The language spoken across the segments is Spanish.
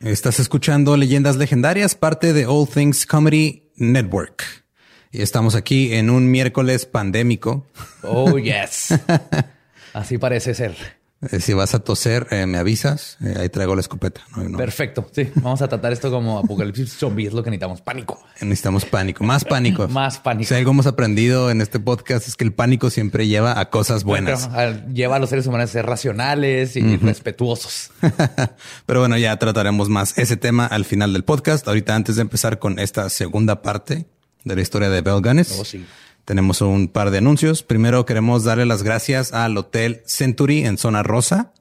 Estás escuchando Leyendas Legendarias, parte de All Things Comedy Network. Y estamos aquí en un miércoles pandémico. Oh, yes. Así parece ser. Eh, si vas a toser, eh, me avisas. Eh, ahí traigo la escopeta. Perfecto. Sí, vamos a tratar esto como apocalipsis zombie. Es lo que necesitamos. Pánico. Necesitamos pánico. Más pánico. Más pánico. Si algo hemos aprendido en este podcast es que el pánico siempre lleva a cosas buenas. lleva a los seres humanos a ser racionales y respetuosos. Pero bueno, ya trataremos más ese tema al final del podcast. Ahorita, antes de empezar con esta segunda parte de la historia de Bell Gunness. Oh, sí. Tenemos un par de anuncios. Primero queremos darle las gracias al Hotel Century en Zona Rosa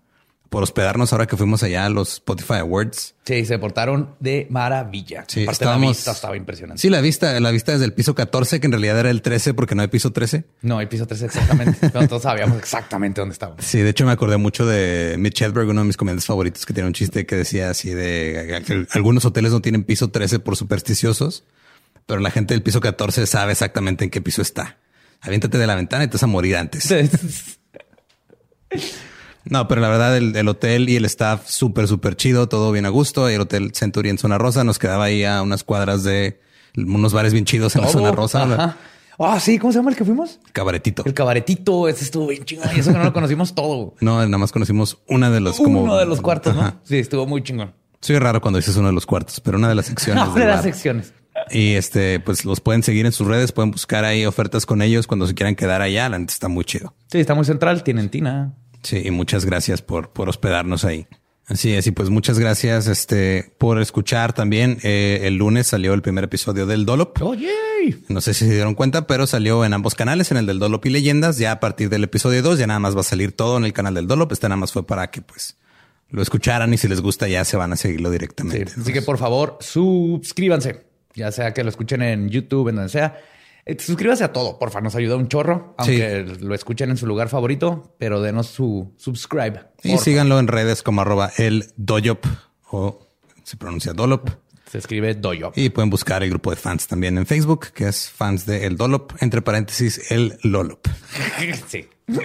por hospedarnos ahora que fuimos allá a los Spotify Awards. Sí, se portaron de maravilla. Sí, Aparte la vista estaba impresionante. Sí, la vista, la vista desde el piso 14, que en realidad era el 13 porque no hay piso 13. No hay piso 13 exactamente. todos sabíamos exactamente dónde estábamos. Sí, de hecho me acordé mucho de Mitch Hedberg, uno de mis comediantes favoritos, que tiene un chiste que decía así de que algunos hoteles no tienen piso 13 por supersticiosos pero la gente del piso 14 sabe exactamente en qué piso está. Aviéntate de la ventana y te vas a morir antes. No, pero la verdad, el, hotel y el staff súper, súper chido, todo bien a gusto. Y el hotel Century en Zona Rosa nos quedaba ahí a unas cuadras de unos bares bien chidos en la Zona Rosa. Ah, sí, ¿cómo se llama el que fuimos? Cabaretito. El cabaretito, ese estuvo bien chingón. Y eso que no lo conocimos todo. No, nada más conocimos una de los como. Uno de los cuartos, ¿no? Sí, estuvo muy chingón. Soy raro cuando dices uno de los cuartos, pero una de las secciones. de las secciones. Y este, pues los pueden seguir en sus redes, pueden buscar ahí ofertas con ellos cuando se quieran quedar allá. La está muy chido. Sí, está muy central, tienen tina. Sí, y muchas gracias por, por hospedarnos ahí. Así es, y pues muchas gracias este, por escuchar también. Eh, el lunes salió el primer episodio del Dolop. Oye, no sé si se dieron cuenta, pero salió en ambos canales, en el del Dolop y Leyendas. Ya a partir del episodio 2 ya nada más va a salir todo en el canal del Dolop. Este nada más fue para que pues lo escucharan y si les gusta ya se van a seguirlo directamente. así que por favor, suscríbanse ya sea que lo escuchen en YouTube, en donde sea. Eh, suscríbase a todo, porfa, nos ayuda un chorro, aunque lo escuchen en su lugar favorito, pero denos su subscribe. Y síganlo en redes como arroba el doyop o se pronuncia dolop. Se escribe doyop. Y pueden buscar el grupo de fans también en Facebook, que es fans de El Dolop, entre paréntesis, el Lolop. sí.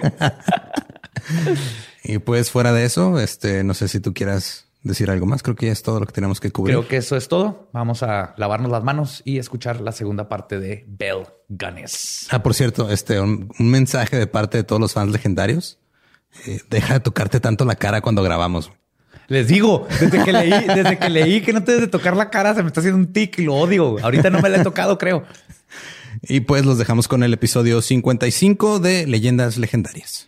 y pues fuera de eso, este, no sé si tú quieras decir algo más. Creo que ya es todo lo que tenemos que cubrir. Creo que eso es todo. Vamos a lavarnos las manos y escuchar la segunda parte de Bell Gunness. Ah, por cierto, este un, mensaje de parte de todos los fans legendarios. Eh, deja de tocarte tanto la cara cuando grabamos. Les digo, desde que leí, desde que leí que no te debes de tocar la cara, se me está haciendo un tic y lo odio. Ahorita no me la he tocado, creo. Y pues los dejamos con el episodio 55 de Leyendas Legendarias.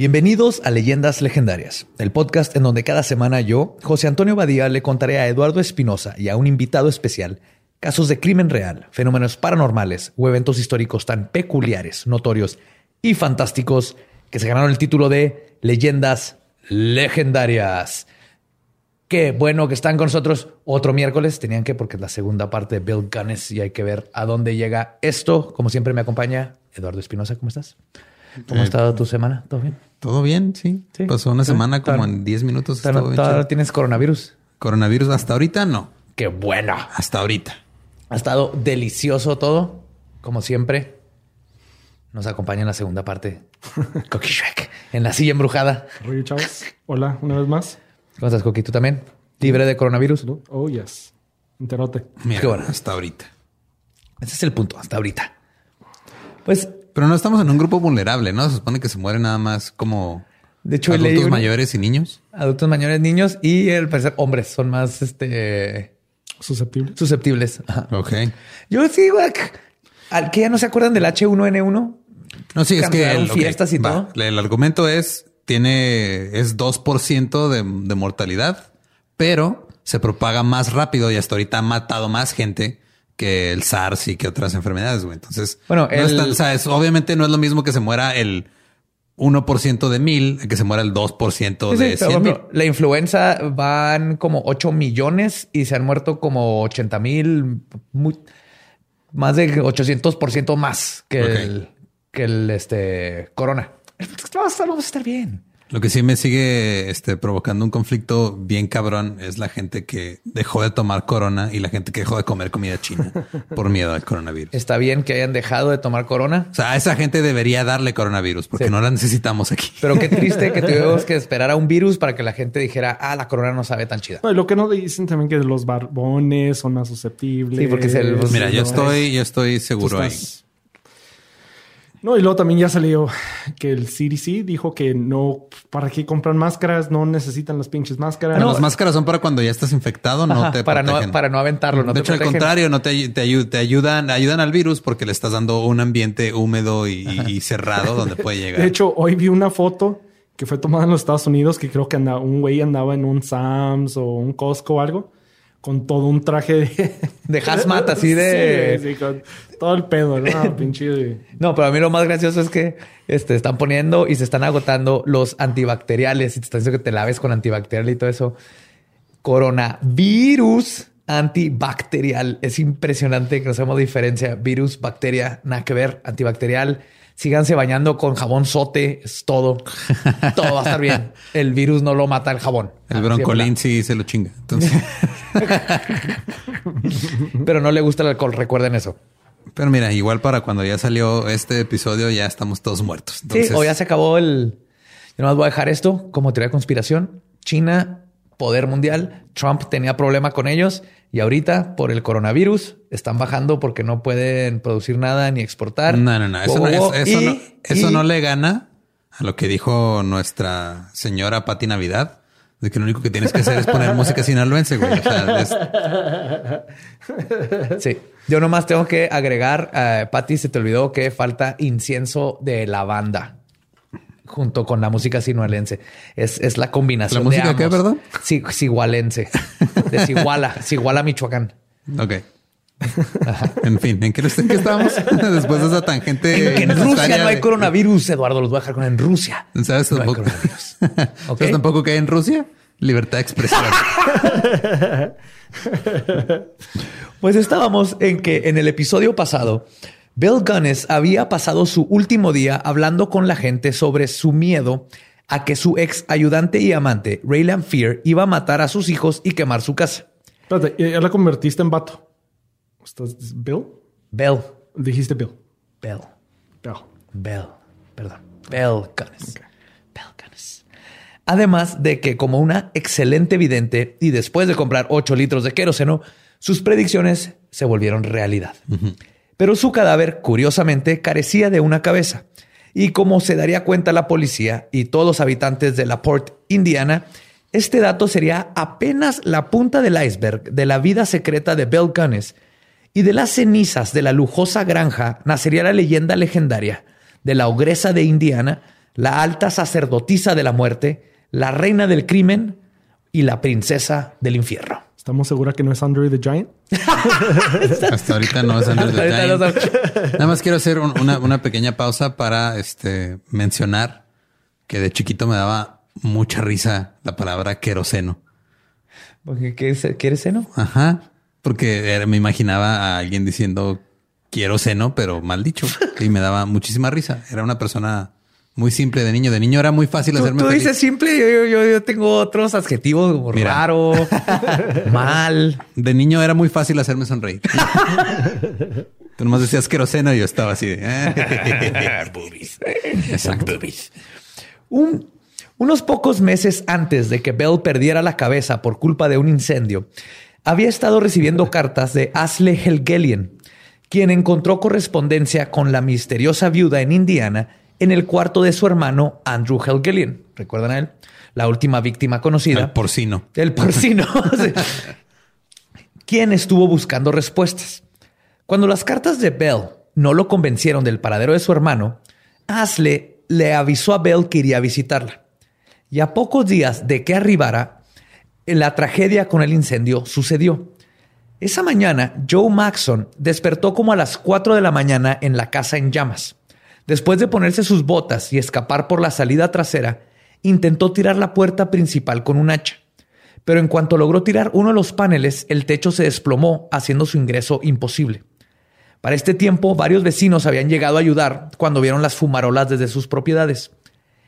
Bienvenidos a Leyendas Legendarias, el podcast en donde cada semana yo, José Antonio Badía, le contaré a Eduardo Espinosa y a un invitado especial casos de crimen real, fenómenos paranormales o eventos históricos tan peculiares, notorios y fantásticos que se ganaron el título de Leyendas Legendarias. Qué bueno que están con nosotros otro miércoles. Tenían que, porque es la segunda parte de Bill Gunness y hay que ver a dónde llega esto. Como siempre me acompaña Eduardo Espinosa. ¿Cómo estás? ¿Cómo ha estado tu semana? ¿Todo bien? Todo bien, sí. Pasó una semana como en 10 minutos. ¿Todavía tienes coronavirus? Coronavirus hasta ahorita no. Qué bueno. Hasta ahorita. Ha estado delicioso todo, como siempre. Nos acompaña en la segunda parte. Coqui Shrek, en la silla embrujada. Oye, chavos. Hola, una vez más. ¿Cómo estás, Coqui? ¿Tú también? ¿Libre de coronavirus? Oh, yes. Enterote. Qué bueno. Hasta ahorita. Ese es el punto, hasta ahorita. Pues pero no estamos en un grupo vulnerable, ¿no? Se supone que se muere nada más como... De hecho, leí Adultos mayores y niños. adultos mayores, niños y al parecer hombres son más este, Susceptible. susceptibles. Ajá. Ok. Yo sí, güey. ¿Al que ya no se acuerdan del H1N1? No, sí, es que Cancelaron el, ok, fiestas y va. todo. El argumento es, tiene, es 2% de, de mortalidad, pero se propaga más rápido y hasta ahorita ha matado más gente que el SARS y que otras enfermedades, güey. Entonces, Bueno, no es el- tan- o sea, es- obviamente no es lo mismo que se muera el 1% de mil que se muera el 2% Sí, sí, de pero, 100 por mil. la influenza van como 8 millones y se han muerto como 80 mil, más de 800% más que Ok. el, que el este, corona. Vamos a estar- vamos a estar bien. Lo que sí me sigue este, provocando un conflicto bien cabrón es la gente que dejó de tomar corona y la gente que dejó de comer comida china por miedo al coronavirus. Está bien que hayan dejado de tomar corona, O sea, a esa gente debería darle coronavirus porque Sí. no la necesitamos aquí. pero qué triste que tuvimos que esperar a un virus para que la gente dijera, ah, la corona no sabe tan chida. Lo que no dicen también que los barbones son más susceptibles. Sí, porque es el- pues, Mira, yo estoy, yo estoy Tú seguro ahí. No, y luego también ya salió que el CDC dijo que no, ¿para qué compran máscaras? No necesitan las pinches máscaras. Bueno, las máscaras son para cuando ya estás infectado, no Ajá, te para, no, para no aventarlo. No de te hecho, al contrario, no te, te, ayu- te ayudan, ayudan al virus porque le estás dando un ambiente húmedo y, y cerrado donde puede llegar. De hecho, hoy vi una foto que fue tomada en los Estados Unidos que creo que andaba, un güey andaba en un Sam's o un Costco o algo con todo un traje de... De hazmat, así de- Sí, sí, con todo el pedo, ¿no? Pinche... No, pero a mí lo más gracioso es que este, están poniendo y se están agotando los antibacteriales y te están diciendo que te laves con antibacterial y todo eso. Coronavirus antibacterial. Es impresionante que no sabemos diferencia. Virus, bacteria, nada que ver. Antibacterial. Síganse bañando con jabón sote. Es todo. Todo va a estar bien. El virus no lo mata el jabón. El broncolín sí se lo chinga. Entonces. Pero no le gusta el alcohol. Recuerden eso. Pero mira, igual para cuando ya salió este episodio, ya estamos todos muertos. Entonces, sí, o ya se acabó el. Yo nomás voy a dejar esto como teoría de conspiración. China, poder mundial. Trump tenía problema con ellos y ahorita por el coronavirus están bajando porque no pueden producir nada ni exportar. No, no, no. Eso, Wow, no, wow, eso, eso y- no, eso y- no le gana a lo que dijo nuestra señora Pati Navidad. De que lo único que tienes que hacer es poner música sinaloense, güey. O sea, es- Sí. Yo nomás tengo que agregar, eh, Patty, se te olvidó que falta incienso de lavanda junto con la música sinualense. Es, es la combinación. ¿La música de qué, ambos. perdón? Sí, sigualense. De Siguala, Siguala, Michoacán. ok. En fin, ¿en qué, en qué estábamos? Después de esa tangente. Que en Rusia no hay de- coronavirus, Eduardo. Los voy a dejar con en Rusia. ¿Sabes No hay tampoco? coronavirus. Ok. ¿Sabes tampoco que hay en Rusia? Libertad de expresión. Pues estábamos en que en el episodio pasado, Bill Gunness había pasado su último día hablando con la gente sobre su miedo a que su ex ayudante y amante, Raylan Fear, iba a matar a sus hijos y quemar su casa. Espérate, ya la convertiste en vato. ¿Estás Bill? Bill, Dijiste Bill. Bill, Bill. Bill, perdón, Bill Gunness. Gunness. Además de que como una excelente vidente y después de comprar 8 litros de queroseno, sus predicciones se volvieron realidad. Pero su cadáver, curiosamente, carecía de una cabeza. Y como se daría cuenta la policía y todos los habitantes de La Porte, Indiana, este dato sería apenas la punta del iceberg de la vida secreta de Bill Gunness y de las cenizas de la lujosa granja nacería la leyenda legendaria de la ogresa de Indiana, la alta sacerdotisa de la muerte, la reina del crimen y la princesa del infierno. ¿Estamos seguros que no es Andre the Giant? Hasta ahorita no es Under the Giant. Nada más quiero hacer un- una, una pequeña pausa para este, mencionar que de chiquito me daba mucha risa la palabra queroseno. Porque, ¿qué es- ¿Quieres seno? Ajá. Porque era- me imaginaba a alguien diciendo quiero seno, pero mal dicho. Y me daba muchísima risa. Era una persona muy simple de niño. De niño era muy fácil Tú, hacerme tú feliz. dices simple, yo, yo- yo- tengo otros adjetivos como Mira. raro, mal. De niño era muy fácil hacerme sonreír. Tú nomás decías queroseno y yo estaba así de... "Eh". Exacto. Un- unos pocos meses antes de que Bell perdiera la cabeza por culpa de un incendio, había estado recibiendo cartas de Asle Helgelian, quien encontró correspondencia con la misteriosa viuda en Indiana en el cuarto de su hermano Andrew Helgelien. ¿Recuerdan a él? La última víctima conocida. El porcino. El porcino. Quien estuvo buscando respuestas. Cuando las cartas de Bell no lo convencieron del paradero de su hermano, Ashley le avisó a Bell que iría a visitarla. Y a pocos días de que arribara, la tragedia con el incendio sucedió. Esa mañana, Joe Maxon despertó como a las 4 de la mañana en la casa en llamas. Después de ponerse sus botas y escapar por la salida trasera, intentó tirar la puerta principal con un hacha. Pero en cuanto logró tirar uno de los paneles, el techo se desplomó, haciendo su ingreso imposible. Para este tiempo, varios vecinos habían llegado a ayudar cuando vieron las fumarolas desde sus propiedades.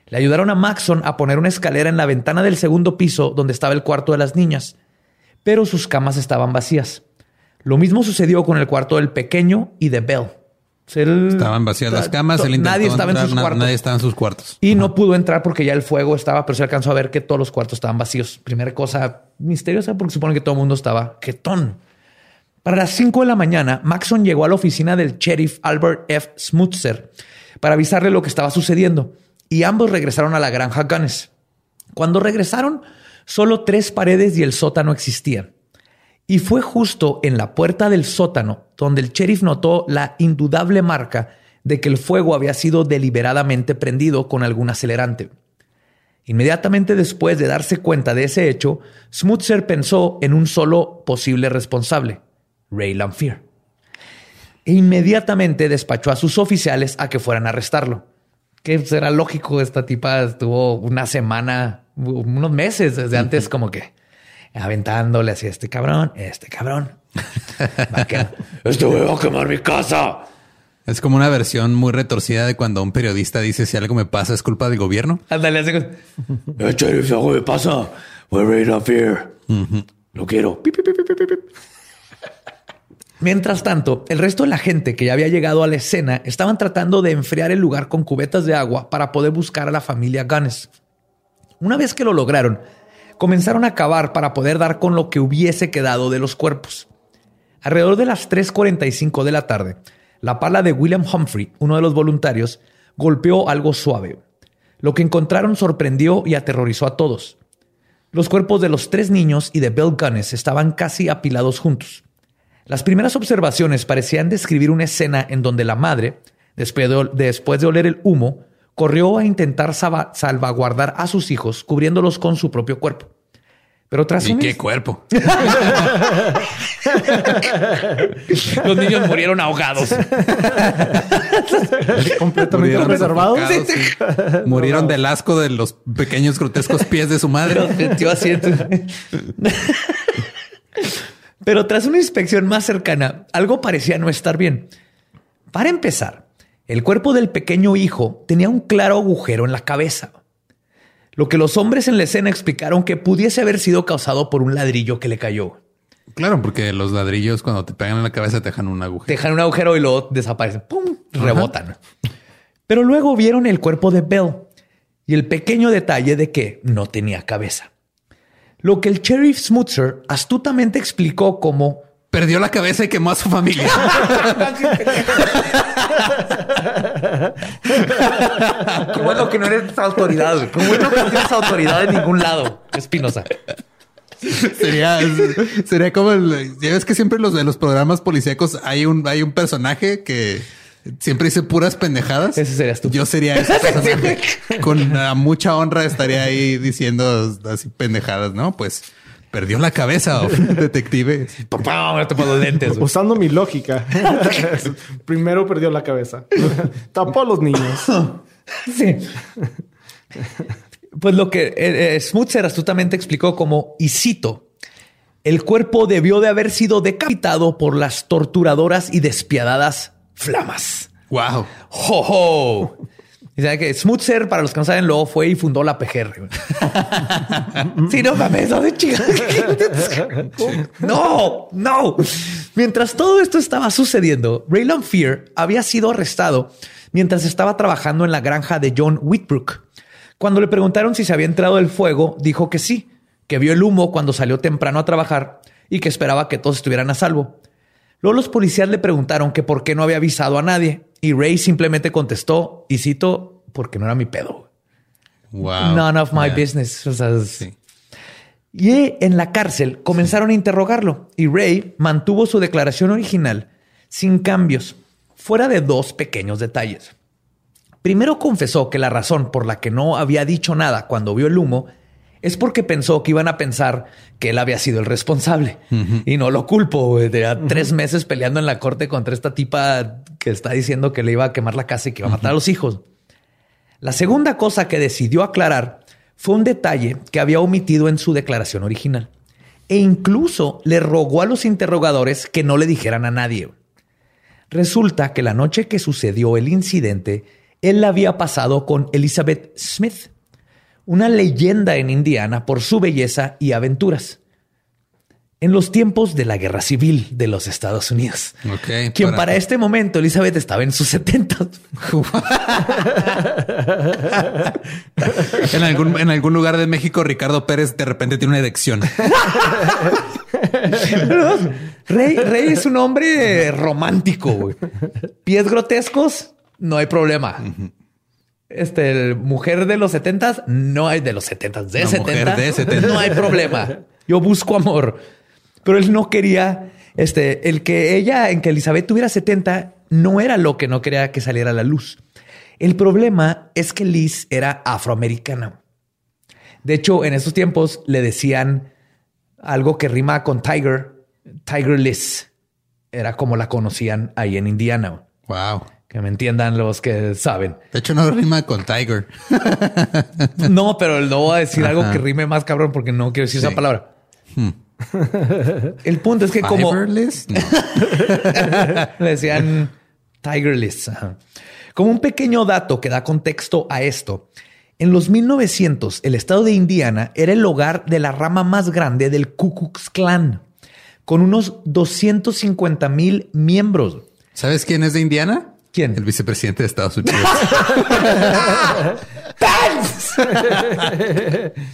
Le ayudaron a Maxon a poner una escalera en la ventana del segundo piso donde estaba el cuarto de las niñas, pero sus camas estaban vacías. Lo mismo sucedió con el cuarto del pequeño y de Bell. Él- Estaban vacías las camas. él intentó nadie estaba en entrar, sus na- cuartos. Nadie estaba en sus cuartos. Y no pudo entrar porque ya el fuego estaba, pero se alcanzó a ver que todos los cuartos estaban vacíos. Primera cosa misteriosa porque supone que todo el mundo estaba jetón. Para las 5 de la mañana, Maxon llegó a la oficina del sheriff Albert F. Smutzer para avisarle lo que estaba sucediendo y ambos regresaron a la granja Gunness. Cuando regresaron, solo tres paredes y el sótano existían. Y fue justo en la puerta del sótano donde el sheriff notó la indudable marca de que el fuego había sido deliberadamente prendido con algún acelerante. Inmediatamente después de darse cuenta de ese hecho, Smutzer pensó en un solo posible responsable, Ray Lamphere. E inmediatamente despachó a sus oficiales a que fueran a arrestarlo. Que será lógico, esta tipa estuvo una semana, unos meses desde antes como que aventándole hacia este cabrón, este cabrón. A este güey va a quemar mi casa. Es como una versión muy retorcida de cuando un periodista dice si algo me pasa es culpa del gobierno. Ándale, así como, "Eh, sheriff, algo me pasa. We're. Lo quiero. Pip, pip, pip, pip, pip, pip. Mientras tanto, el resto de la gente que ya había llegado a la escena estaban tratando de enfriar el lugar con cubetas de agua para poder buscar a la familia Gunness. Una vez que lo lograron, comenzaron a cavar para poder dar con lo que hubiese quedado de los cuerpos. Alrededor de las 3.45 de la tarde, la pala de William Humphrey, uno de los voluntarios, golpeó algo suave. Lo que encontraron sorprendió y aterrorizó a todos. Los cuerpos de los tres niños y de Bill Gunness estaban casi apilados juntos. Las primeras observaciones parecían describir una escena en donde la madre, después de, después de oler el humo, corrió a intentar salvaguardar a sus hijos, cubriéndolos con su propio cuerpo. Pero tras ¿Y un qué cuerpo? los niños murieron ahogados. Completamente Murieron sí. Murieron del asco de los pequeños grotescos pies de su madre. Pero tras una inspección más cercana, algo parecía no estar bien. Para empezar, el cuerpo del pequeño hijo tenía un claro agujero en la cabeza. Lo que los hombres en la escena explicaron que pudiese haber sido causado por un ladrillo que le cayó. Claro, porque los ladrillos cuando te pegan en la cabeza te dejan un agujero. Dejan un agujero y luego desaparecen. ¡Pum! Rebotan. Pero luego vieron el cuerpo de Bell y el pequeño detalle de que no tenía cabeza. Lo que el sheriff Smutzer astutamente explicó como Perdió la cabeza y quemó a su familia. Qué bueno que no eres autoridad. Qué bueno que no tienes autoridad en ningún lado. Espinosa. sería, sería como el, ya ves que siempre los de los programas policíacos hay un, hay un personaje que siempre dice puras pendejadas. Ese serías tú. Yo sería ese personaje. Con ah, mucha honra estaría ahí diciendo así pendejadas, ¿no? Pues perdió la cabeza, detective. Papá, ahora te pongo lentes. Usando mi lógica. Primero perdió la cabeza. Tapó a los niños. Sí. Pues lo que eh, eh, Smutzer astutamente explicó como, y cito, el cuerpo debió de haber sido decapitado por las torturadoras y despiadadas flamas. Wow. ¡Jo, sea que Smutzer, para los que no saben, luego fue y fundó la PGR. sí, no mames, no de. No, no. Mientras todo esto estaba sucediendo, Raylan Fear había sido arrestado mientras estaba trabajando en la granja de John Whitbrook. Cuando le preguntaron si se había entrado el fuego, dijo que sí, que vio el humo cuando salió temprano a trabajar y que esperaba que todos estuvieran a salvo. Luego los policías le preguntaron que por qué no había avisado a nadie y Ray simplemente contestó, y cito, porque no era mi pedo. Wow. None of my Yeah. business. O sea, es- Sí. Y en la cárcel comenzaron a interrogarlo y Ray mantuvo su declaración original sin cambios, fuera de dos pequeños detalles. Primero confesó que la razón por la que no había dicho nada cuando vio el humo es porque pensó que iban a pensar que él había sido el responsable. Y no lo culpo. güey. Tenía tres meses peleando en la corte contra esta tipa que está diciendo que le iba a quemar la casa y que iba a matar a los hijos. La segunda cosa que decidió aclarar fue un detalle que había omitido en su declaración original. E incluso le rogó a los interrogadores que no le dijeran a nadie. Resulta que la noche que sucedió el incidente, él la había pasado con Elizabeth Smith, una leyenda en Indiana por su belleza y aventuras. En los tiempos de la Guerra Civil de los Estados Unidos. Ok, Quien para- para este momento Elizabeth estaba en sus 70. En algún, en algún lugar de México, Ricardo Pérez de repente tiene una erección. Rey, Rey es un hombre romántico. güey. Pies grotescos, no hay problema. Este, el mujer de los setentas, no hay de los setentas, de La mujer 70, de 70. no hay problema. Yo busco amor. Pero él no quería, este, el que ella, en que Elizabeth tuviera 70, no era lo que no quería que saliera a la luz. El problema es que Liz era afroamericana. De hecho, en esos tiempos le decían algo que rima con Tiger, Tiger Liz. Era como la conocían ahí en Indiana. Wow. Que me entiendan los que saben. De hecho, no rima con Tiger. No, pero no voy a decir algo que rime más cabrón porque no quiero decir Sí. esa palabra. El punto es que como? No. le decían Tiger Liz. Ajá. Como un pequeño dato que da contexto a esto, en los 1900 el estado de Indiana era el hogar de la rama más grande del Ku Klux Klan, con unos 250 mil miembros. ¿Sabes quién es de Indiana? ¿Quién? El vicepresidente de Estados Unidos.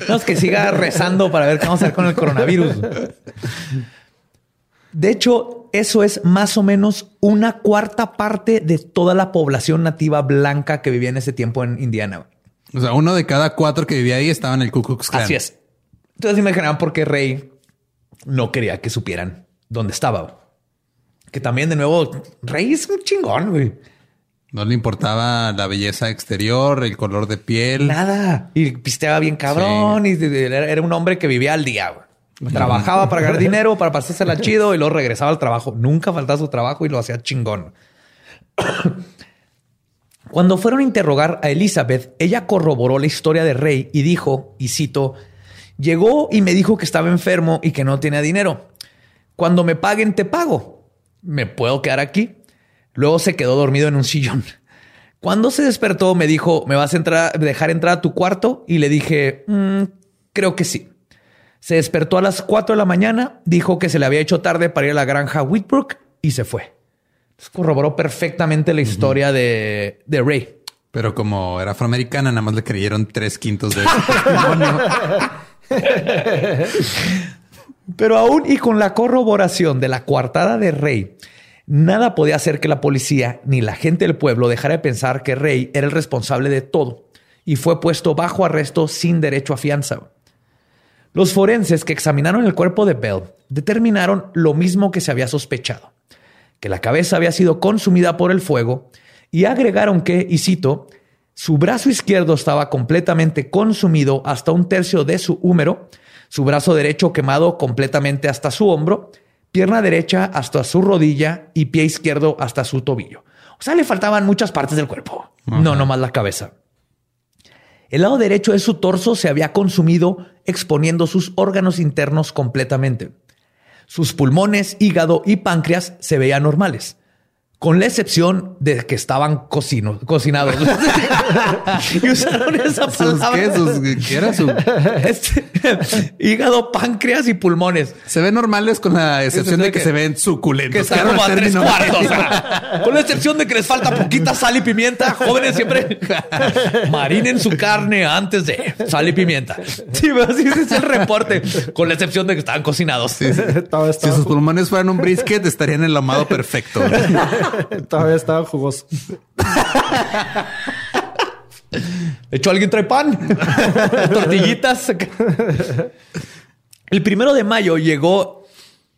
No, es que siga rezando para ver qué vamos a hacer con el coronavirus. De hecho, eso es más o menos una cuarta parte de toda la población nativa blanca que vivía en ese tiempo en Indiana. o sea, uno de cada cuatro que vivía ahí estaba en el Ku Klux Klan. Así es. Entonces imaginaban por qué Rey no quería que supieran dónde estaba. Que también, de nuevo, Rey es un chingón, güey. No le importaba la belleza exterior, el color de piel. Nada. Y pisteaba bien cabrón. Y era era un hombre que vivía al día. güey. Trabajaba para ganar dinero, para pasársela chido y luego regresaba al trabajo. Nunca faltaba su trabajo y lo hacía chingón. Cuando fueron a interrogar a Elizabeth, ella corroboró la historia de Rey y dijo, y cito, llegó y me dijo que estaba enfermo y que no tenía dinero. Cuando me paguen, te pago. ¿Me puedo quedar aquí? Luego se quedó dormido en un sillón. Cuando se despertó, me dijo, ¿me vas a entrar, dejar entrar a tu cuarto? Y le dije, "Mm, creo que sí. Se despertó a las 4 de la mañana, dijo que se le había hecho tarde para ir a la granja Whitbrook y se fue. Entonces, corroboró perfectamente la historia de, de Ray. Pero como era afroamericana, nada más le creyeron tres quintos de ese testimonio. Pero aún y con la corroboración de la coartada de Rey, nada podía hacer que la policía ni la gente del pueblo dejara de pensar que Rey era el responsable de todo y fue puesto bajo arresto sin derecho a fianza. Los forenses que examinaron el cuerpo de Bell determinaron lo mismo que se había sospechado, que la cabeza había sido consumida por el fuego y agregaron que, y cito, su brazo izquierdo estaba completamente consumido hasta un tercio de su húmero, su brazo derecho quemado completamente hasta su hombro, pierna derecha hasta su rodilla y pie izquierdo hasta su tobillo. O sea, le faltaban muchas partes del cuerpo, no nomás la cabeza. El lado derecho de su torso se había consumido exponiendo sus órganos internos completamente. Sus pulmones, hígado y páncreas se veían normales, con la excepción de que estaban cocino- cocinados. y usaron esa ¿Sus palabra. qué? ¿Sus- ¿Qué era su? Este, hígado, páncreas y pulmones. Se ven normales con la excepción de que, se ven suculentos. Que están como a tres cuartos. o sea, con la excepción de que les falta poquita sal y pimienta. Jóvenes siempre marinen su carne antes de sal y pimienta. Sí, pero así ese es el reporte. Con la excepción de que estaban cocinados. Si sus pulmones fueran un brisket, estarían en el amado perfecto. todavía estaba jugoso. De hecho, alguien trae pan, tortillitas. El primero de mayo llegó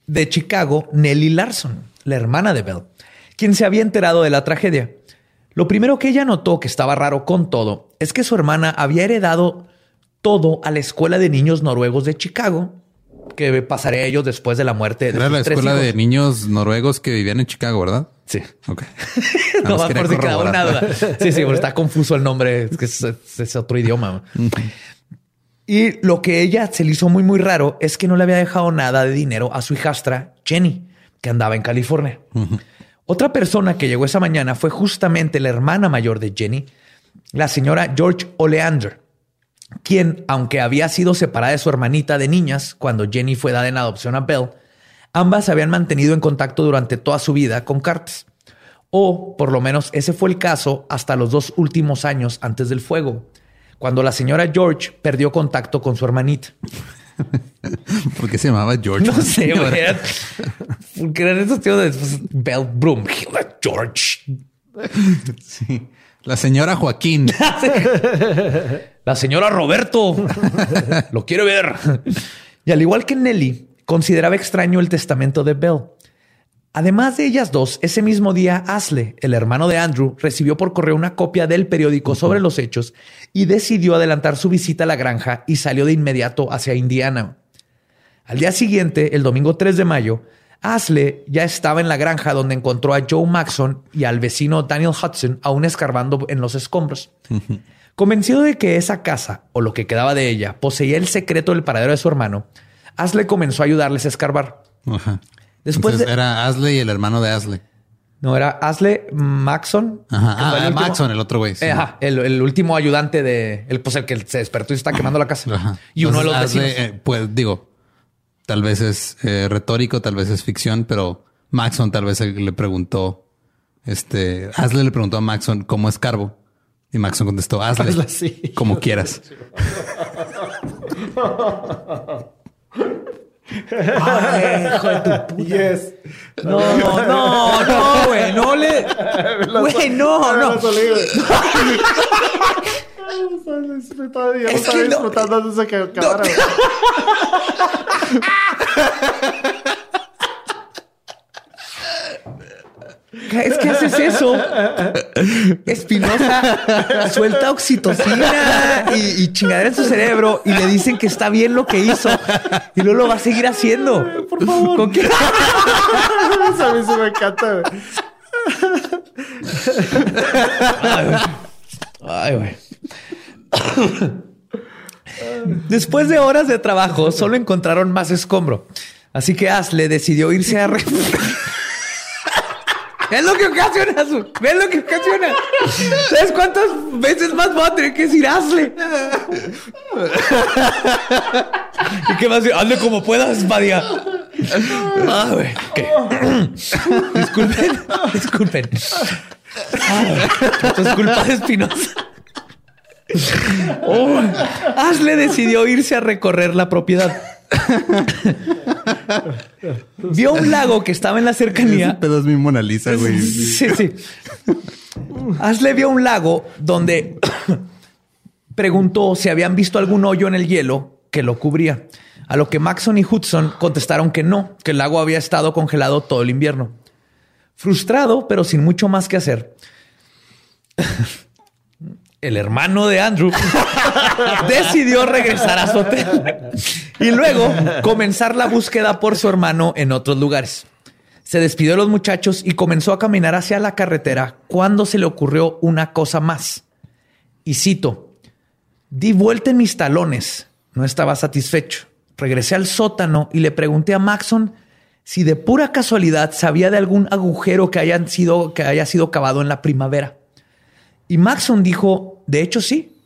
de Chicago Nellie Larson, la hermana de Bell, quien se había enterado de la tragedia. Lo primero que ella notó que estaba raro con todo es que su hermana había heredado todo a la escuela de niños noruegos de Chicago, que pasaría a ellos después de la muerte de Era sus la tres escuela de niños noruegos que vivían en Chicago, ¿verdad? Sí. Ok. no más por si quedaba una duda. Sí, sí, porque está confuso el nombre. Es que es, es otro idioma. Y lo que ella se le hizo muy, muy raro es que no le había dejado nada de dinero a su hijastra Jenny, que andaba en California. Otra persona que llegó esa mañana fue justamente la hermana mayor de Jenny, la señora George Oleander, quien, aunque había sido separada de su hermanita de niñas cuando Jenny fue dada en adopción a Belle, ambas se habían mantenido en contacto durante toda su vida con Cartes. O por lo menos ese fue el caso hasta los dos últimos años antes del fuego, cuando la señora George perdió contacto con su hermanita. ¿Por qué se llamaba George? No sé, güey. eran- Porque eran esos tíos de pues, Bell Broom, George. Sí. La señora Joaquín. La señora Roberto lo quiere ver. Y al igual que Nelly, consideraba extraño el testamento de Bell. Además de ellas dos, ese mismo día, Asle, el hermano de Andrew, recibió por correo una copia del periódico sobre los hechos y decidió adelantar su visita a la granja y salió de inmediato hacia Indiana. Al día siguiente, el domingo 3 de mayo, Asle ya estaba en la granja donde encontró a Joe Maxon y al vecino Daniel Hudson aún escarbando en los escombros. Convencido de que esa casa, o lo que quedaba de ella, poseía el secreto del paradero de su hermano, Asle comenzó a ayudarles a escarbar. Ajá. Después Entonces, de- era Asley y el hermano de Asley. No, era Asle Maxon. Ajá. fue el Ah, último- Maxon, el otro güey. sí. Eh, Ajá, el, el último ayudante de... El, pues el que se despertó y está quemando la casa. Ajá. Y uno de los. Asley, eh, pues digo, tal vez es eh, retórico, tal vez es ficción, pero Maxon tal vez le preguntó, este, Asley le preguntó a Maxon cómo es Carbo. Y Maxon contestó, hazle, como quieras. Ay, hijo de tu puta. Yes. No, no, no, güey. No le... Güey, no, no. Todavía Es estaba no- disfrutando antes de que acabara. Es que haces eso. Espinosa suelta oxitocina y, y chingadera en su cerebro y le dicen que está bien lo que hizo y luego lo va a seguir haciendo. Por favor. ¿Con qué? A mí sí me encanta, güey. Ay, güey. Ay, güey. Después de horas de trabajo, solo encontraron más escombro. Así que Asle decidió irse a... Es lo que ocasiona su... ¿Ves lo que ocasiona? ¿Sabes cuántas veces más voy a tener que decir hazle? ¿Y qué más? Hazle como puedas, Badia. Ah, güey. ok. disculpen, disculpen. Ah, es de Espinosa. Oh, Asle decidió irse a recorrer la propiedad. Vio un lago que estaba en la Ese cercanía. pedo es mi Mona Lisa, güey. Sí, sí. Asle vio un lago donde preguntó si habían visto algún hoyo en el hielo que lo cubría. A lo que Maxon y Hudson contestaron que no, que el lago había estado congelado todo el invierno. Frustrado, pero sin mucho más que hacer, el hermano de Andrew decidió regresar a su hotel y luego comenzar la búsqueda por su hermano en otros lugares. Se despidió de los muchachos y comenzó a caminar hacia la carretera cuando se le ocurrió una cosa más. Y cito, di vuelta en mis talones. No estaba satisfecho. Regresé al sótano y le pregunté a Maxon si de pura casualidad sabía de algún agujero que, hayan sido, que haya sido cavado en la primavera. Y Maxon dijo, de hecho sí.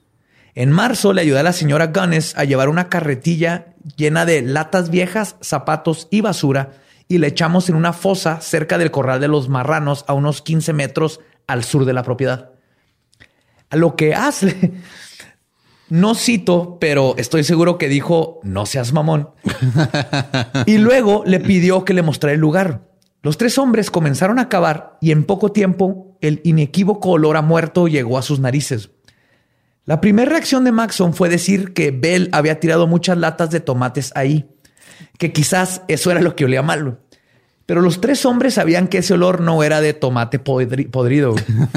En marzo le ayudé a la señora Gunness a llevar una carretilla llena de latas viejas, zapatos y basura y le echamos en una fosa cerca del corral de los marranos a unos 15 metros al sur de la propiedad. A lo que Asle, no cito, pero estoy seguro que dijo, no seas mamón. y luego le pidió que le mostrara el lugar. Los tres hombres comenzaron a cavar y en poco tiempo el inequívoco olor a muerto llegó a sus narices. La primera reacción de Maxon fue decir que Bell había tirado muchas latas de tomates ahí, que quizás eso era lo que olía mal. Pero los tres hombres sabían que ese olor no era de tomate podri- podrido.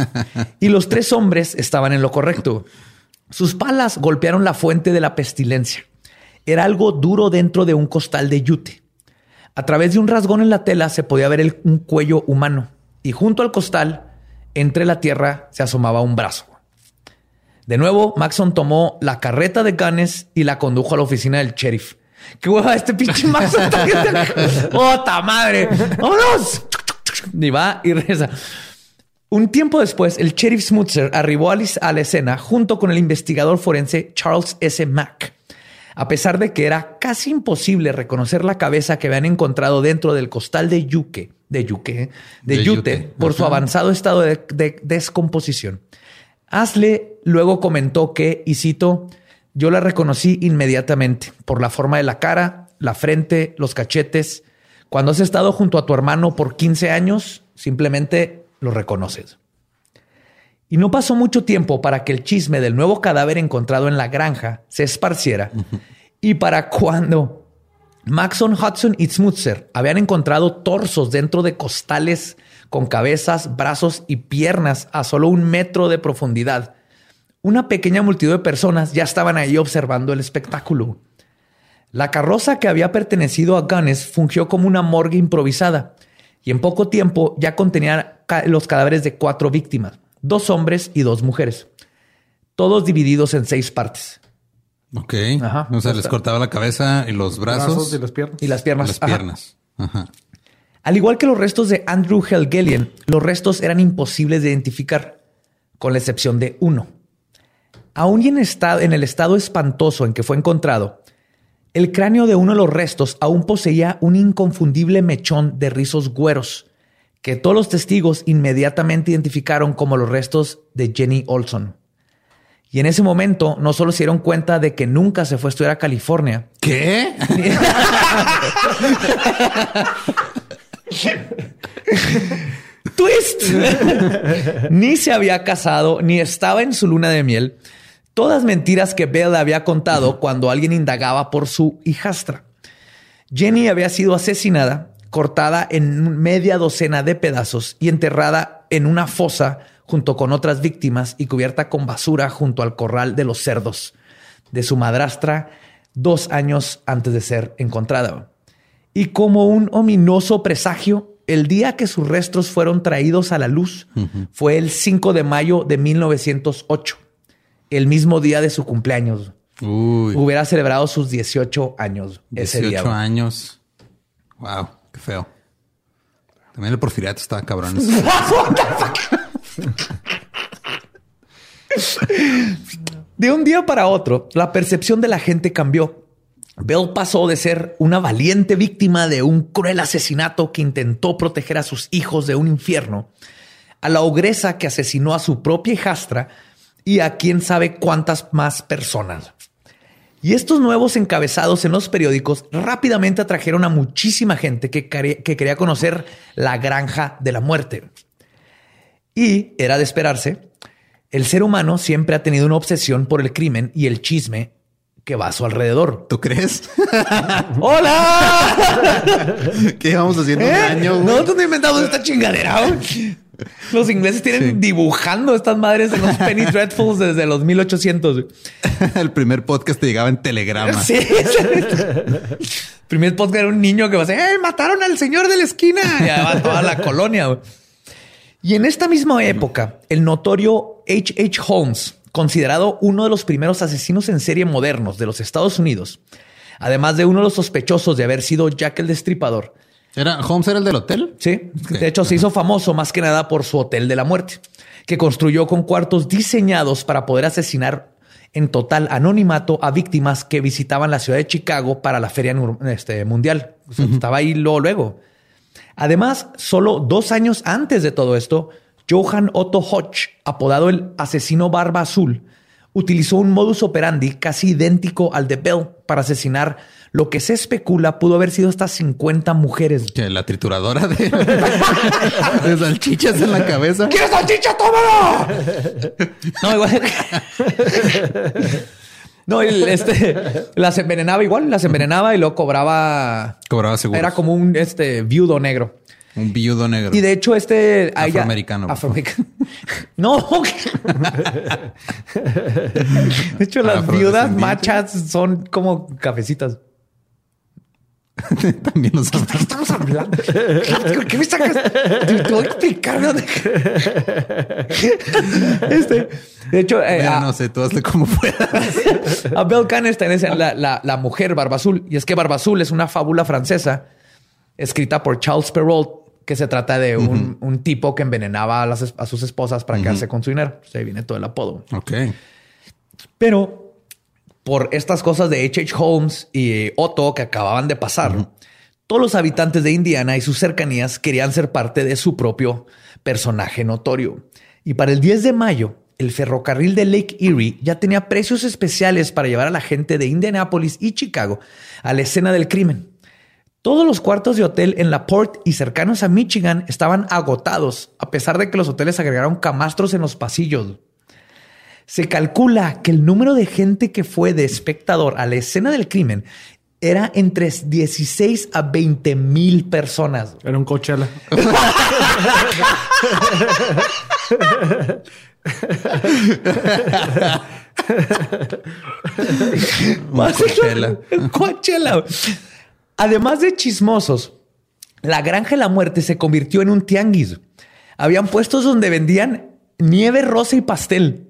y los tres hombres estaban en lo correcto. Sus palas golpearon la fuente de la pestilencia. Era algo duro dentro de un costal de yute. A través de un rasgón en la tela se podía ver el- un cuello humano y junto al costal, entre la tierra, se asomaba un brazo. De nuevo, Maxon tomó la carreta de Ganes y la condujo a la oficina del sheriff. ¡Qué hueva este pinche Maxon! ¡Ota madre! ¡Vámonos! Y va y regresa. Un tiempo después, el sheriff Smutzer arribó a la escena junto con el investigador forense Charles S. Mack. A pesar de que era casi imposible reconocer la cabeza que habían encontrado dentro del costal de yuque, de yuque, ¿eh? de, De yute, yute. por su avanzado estado de, de descomposición. Asle luego comentó que, y cito, yo la reconocí inmediatamente por la forma de la cara, la frente, los cachetes. Cuando has estado junto a tu hermano por 15 años, simplemente lo reconoces. Y no pasó mucho tiempo para que el chisme del nuevo cadáver encontrado en la granja se esparciera. Y para cuando Maxon, Hudson y Smutzer habían encontrado torsos dentro de costales con cabezas, brazos y piernas a solo un metro de profundidad, una pequeña multitud de personas ya estaban ahí observando el espectáculo. La carroza que había pertenecido a Gunness fungió como una morgue improvisada y en poco tiempo ya contenía los cadáveres de cuatro víctimas, dos hombres y dos mujeres, todos divididos en seis partes. Ok. Ajá. o sea, les cortaba la cabeza y los brazos, Brazos y las piernas. Y las piernas. las piernas. Ajá. Al igual que los restos de Andrew Helgelien, los restos eran imposibles de identificar, con la excepción de uno. Aún y en, estado, en el estado espantoso en que fue encontrado, el cráneo de uno de los restos aún poseía un inconfundible mechón de rizos güeros, que todos los testigos inmediatamente identificaron como los restos de Jenny Olson. Y en ese momento no solo se dieron cuenta de que nunca se fue a estudiar a California, ¿Qué? ¡Twist! ni se había casado, ni estaba en su luna de miel. Todas mentiras que Bell había contado cuando alguien indagaba por su hijastra. Jenny había sido asesinada, cortada en media docena de pedazos y enterrada en una fosa junto con otras víctimas y cubierta con basura junto al corral de los cerdos de su madrastra dos años antes de ser encontrada. Y como un ominoso presagio, el día que sus restos fueron traídos a la luz fue el 5 de mayo de 1908, el mismo día de su cumpleaños. Uy. Hubiera celebrado sus 18 años ese 18 día. güey. años. Wow, qué feo. También el porfiriato estaba cabrón. De un día para otro, la percepción de la gente cambió. Bell pasó de ser una valiente víctima de un cruel asesinato que intentó proteger a sus hijos de un infierno, a la ogresa que asesinó a su propia hijastra y a quién sabe cuántas más personas. Y estos nuevos encabezados en los periódicos rápidamente atrajeron a muchísima gente que, quería conocer la granja de la muerte. Y era de esperarse, el ser humano siempre ha tenido una obsesión por el crimen y el chisme que va a su alrededor. ¿Tú crees? ¡Hola! ¿Qué íbamos haciendo un ¿Eh? año? güey? Nosotros no inventamos esta chingadera. güey. Los ingleses tienen Sí. dibujando estas madres en los Penny Dreadfuls desde los 1800. güey. el primer podcast te llegaba en telegrama. Sí. Primer podcast era un niño que va a decir, ¡eh! Mataron al señor de la esquina. Y ahí va toda la colonia. Y en esta misma época, el notorio H. H. Holmes, considerado uno de los primeros asesinos en serie modernos de los Estados Unidos, además de uno de los sospechosos de haber sido Jack el Destripador, ¿Era, ¿Holmes era el del hotel? Sí, de hecho se hizo famoso más que nada por su Hotel de la Muerte, que construyó con cuartos diseñados para poder asesinar en total anonimato a víctimas que visitaban la ciudad de Chicago para la feria este, mundial. O sea, Estaba ahí luego, luego. Además, solo dos años antes de todo esto, Johann Otto Hodge, apodado el asesino barba azul, utilizó un modus operandi casi idéntico al de Bell. Para asesinar lo que se especula pudo haber sido hasta 50 mujeres. Que la trituradora de, de salchichas en la cabeza. ¿Quieres salchicha? ¡Tómalo! No, igual. No, el- este, las envenenaba igual, las envenenaba y luego cobraba. Cobraba seguro. Era como un este viudo negro. Un viudo negro. Y de hecho, este. Afroamericano. Afroamericano. No. De hecho, las viudas machas son como cafecitas. También los Estamos hablando. ¿Por qué me sacas? Te te voy a explicar. Este, de hecho, eh, Mira, a, no sé, tú hazle como puedas. a Belle Canestein es la, la, la mujer Barba Azul. Y es que Barba Azul es una fábula francesa escrita por Charles Perrault, que se trata de un, un tipo que envenenaba a, las es- a sus esposas para quedarse con su dinero. Se viene todo el apodo. Ok. Pero por estas cosas de H.H. Holmes y Otto que acababan de pasar, todos los habitantes de Indiana y sus cercanías querían ser parte de su propio personaje notorio. Y para el 10 de mayo, el ferrocarril de Lake Erie ya tenía precios especiales para llevar a la gente de Indianapolis y Chicago a la escena del crimen. Todos los cuartos de hotel en la Port y cercanos a Michigan estaban agotados, a pesar de que los hoteles agregaron camastros en los pasillos. Se calcula que el número de gente que fue de espectador a la escena del crimen era entre 16 a 20 mil personas. Era un Coachella. Coachella. Coachella. Además de chismosos, la Granja de la Muerte se convirtió en un tianguis. Habían puestos donde vendían nieve rosa y pastel.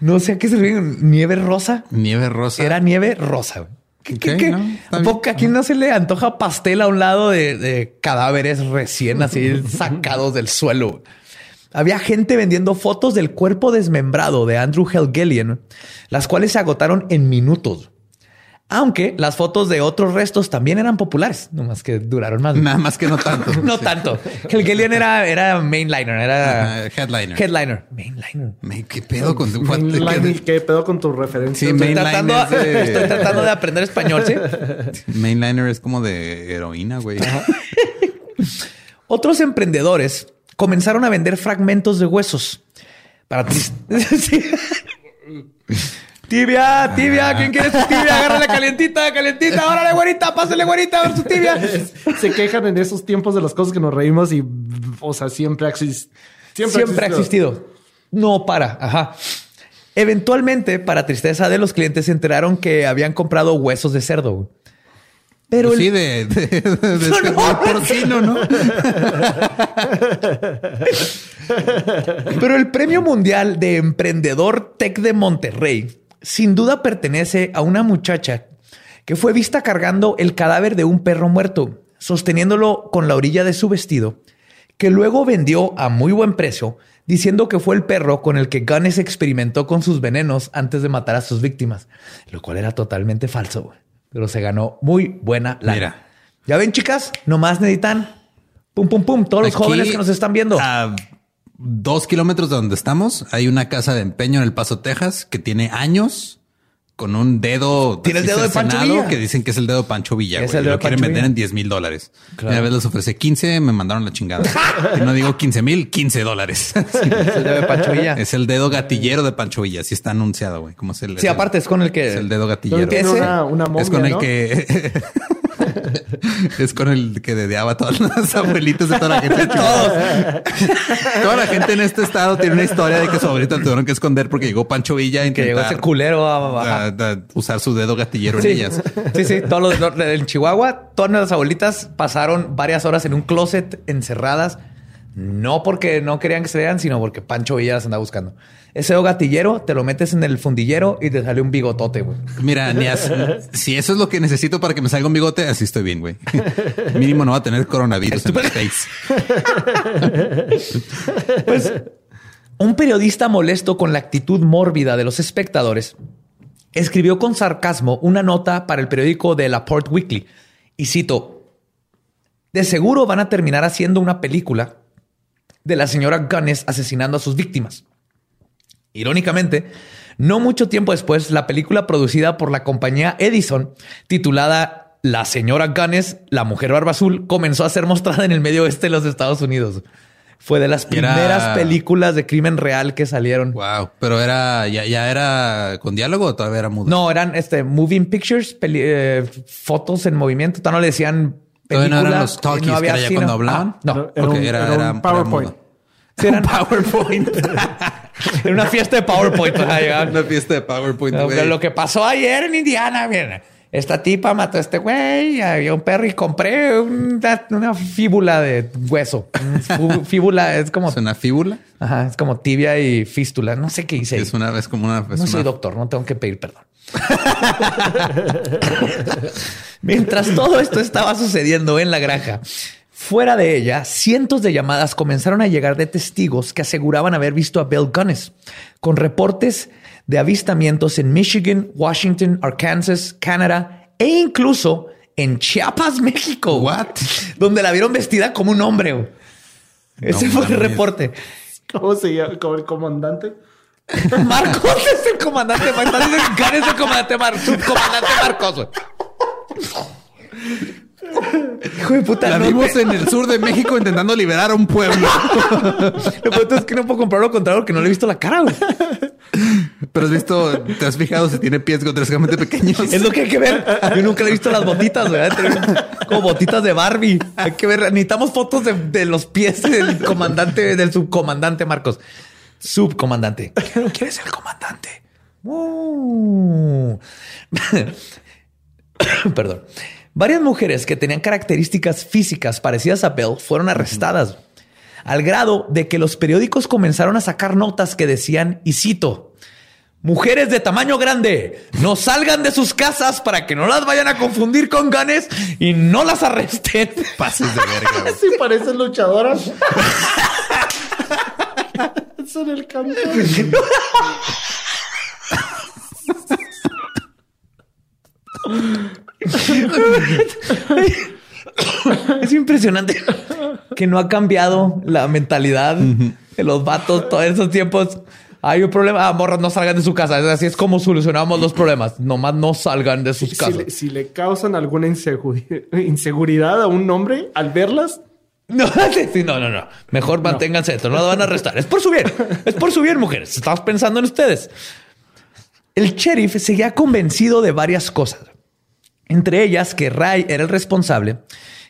No sé a qué se refiere. Nieve rosa. Nieve rosa. Era nieve rosa. ¿Qué, qué- Ok, qué? no, ¿A poco aquí no se le antoja pastel a un lado de, de cadáveres recién así sacados del suelo? Había gente vendiendo fotos del cuerpo desmembrado de Andrew Helgelian, las cuales se agotaron en minutos. Aunque las fotos de otros restos también eran populares, nomás que duraron más. Nada más que no tanto. no tanto. Helgelian era, era mainliner, era headliner. headliner. Mainliner. Me- ¿Qué pedo con tu Mainline, ¿Qué pedo con tu referencia? Sí, Estoy tratando, de- estoy tratando de aprender español, ¿sí? Mainliner es como de heroína, güey. Otros emprendedores comenzaron a vender fragmentos de huesos para Sí. Tibia, tibia, ¿quién quiere su tibia? Agárrala calientita, calientita, órale, güerita, pásale, güerita, a ver su tibia. Se quejan en esos tiempos de las cosas que nos reímos y, o sea, siempre ha existido. Siempre, ha existido. No para, ajá. Eventualmente, para tristeza de los clientes, se enteraron que habían comprado huesos de cerdo. Pero Pues el- sí, de, de, de, de- No, de no, porcino, ¿no? Pero el Premio Mundial de Emprendedor Tech de Monterrey sin duda pertenece a una muchacha que fue vista cargando el cadáver de un perro muerto, sosteniéndolo con la orilla de su vestido, que luego vendió a muy buen precio, diciendo que fue el perro con el que Gunness experimentó con sus venenos antes de matar a sus víctimas, lo cual era totalmente falso, pero se ganó muy buena lana. Mira. Ya ven, chicas, nomás necesitan pum, pum, pum, todos los jóvenes que nos están viendo. Dos kilómetros de donde estamos, hay una casa de empeño en El Paso, Texas, que tiene años con un dedo. Tiene el dedo de Pancho Villa. Que dicen que es el dedo de Pancho Villa. Es güey, el y dedo lo quieren Pancho vender Villa. en 10 mil dólares. Una vez les ofrecí 15, me mandaron la chingada. y no digo 15 mil, 15 dólares. Es el dedo de Pancho Villa. es el dedo gatillero de Pancho Villa. Así está anunciado, güey. ¿Cómo se le Sí, aparte es con el que Es el dedo gatillero. tiene Ese una, una momia, es con el ¿no? que es con el que dedeaba a todas las abuelitas de toda la gente. Todos. toda la gente en este estado tiene una historia de que su abuelita tuvieron que esconder porque llegó Pancho Villa a que llegó intentar ese culero a, a- a- a usar su dedo gatillero Sí. en ellas. sí, sí. Todos los, los- en Chihuahua, todas las abuelitas pasaron varias horas en un closet encerradas. No porque no querían que se vean, sino porque Pancho Villa las andaba buscando. Ese gatillero te lo metes en el fundillero y te sale un bigotote, güey. Mira, ni as- si eso es lo que necesito para que me salga un bigote, así estoy bien, güey. Mínimo no va a tener coronavirus en el face. Pues un periodista molesto con la actitud mórbida de los espectadores escribió con sarcasmo una nota para el periódico de la Port Weekly y cito: De seguro van a terminar haciendo una película de la señora Gunness asesinando a sus víctimas. Irónicamente, No mucho tiempo después, la película producida por la compañía Edison, titulada La señora Gunness, la mujer barba azul, comenzó a ser mostrada en el medio oeste de los Estados Unidos. Fue de las era- primeras películas de crimen real que salieron. Wow. Pero era, ya, ya era con diálogo o todavía era mudo. No, eran este moving pictures, peli- eh, fotos en movimiento. Todavía no le decían Todavía no película, eran los talkies, que era ya cine. cuando hablaban. Ah, no, Era Ok, un- era- era era- era PowerPoint. Sí, en una fiesta de PowerPoint. Una fiesta de PowerPoint. No, lo que pasó ayer en Indiana, miren. Esta tipa mató a este güey, había un perro y compré una, una fíbula de hueso. Fíbula es como, Es una fíbula. ajá, es como tibia y fístula. No sé qué hice. ahí. Es una es como una. es no soy doctor, no tengo que pedir perdón. Mientras todo esto estaba sucediendo en la granja, fuera de ella, cientos de llamadas comenzaron a llegar de testigos que aseguraban haber visto a Bill Gunness, con reportes de avistamientos en Michigan, Washington, Arkansas, Canadá e incluso en Chiapas, México. What? Donde la vieron vestida como un hombre. Ese fue el reporte. ¿Cómo se llama? ¿Como el comandante? Marcos es el comandante. Marcos es el comandante Mar subcomandante Marcos. güey. Hijo de puta. La no vimos te- en el sur de México intentando liberar a un pueblo. Lo peor es que no puedo comprar lo contrario porque no le he visto la cara. güey. Pero has visto, te has fijado si tiene pies grotescamente pequeños. Es lo que hay que ver. Yo nunca le he visto las botitas, ¿verdad? Como botitas de Barbie. Hay que ver. Necesitamos fotos de, de los pies del comandante, del subcomandante Marcos. Subcomandante. ¿Quién es el comandante? Uh. Perdón. Varias mujeres que tenían características físicas parecidas a Bell fueron arrestadas, al grado de que los periódicos comenzaron a sacar notas que decían, y cito, Mujeres de tamaño grande, no salgan de sus casas para que no las vayan a confundir con ganes y no las arresten. Pases de verga. Sí, parecen luchadoras. Son el campo. Es impresionante que no ha cambiado la mentalidad de los vatos todos esos tiempos. Hay un problema, ah, morras, no salgan de su casa. Así es como solucionamos los problemas. Nomás no salgan de sus Si casas. le, si le causan alguna inseguri- inseguridad a un hombre al verlas, No, sí, no, no, no. Mejor manténganse dentro, no lo van a arrestar. Es por su bien. Es por su bien, mujeres. Estamos pensando en ustedes. El sheriff seguía convencido de varias cosas. Entre ellas que Ray era el responsable,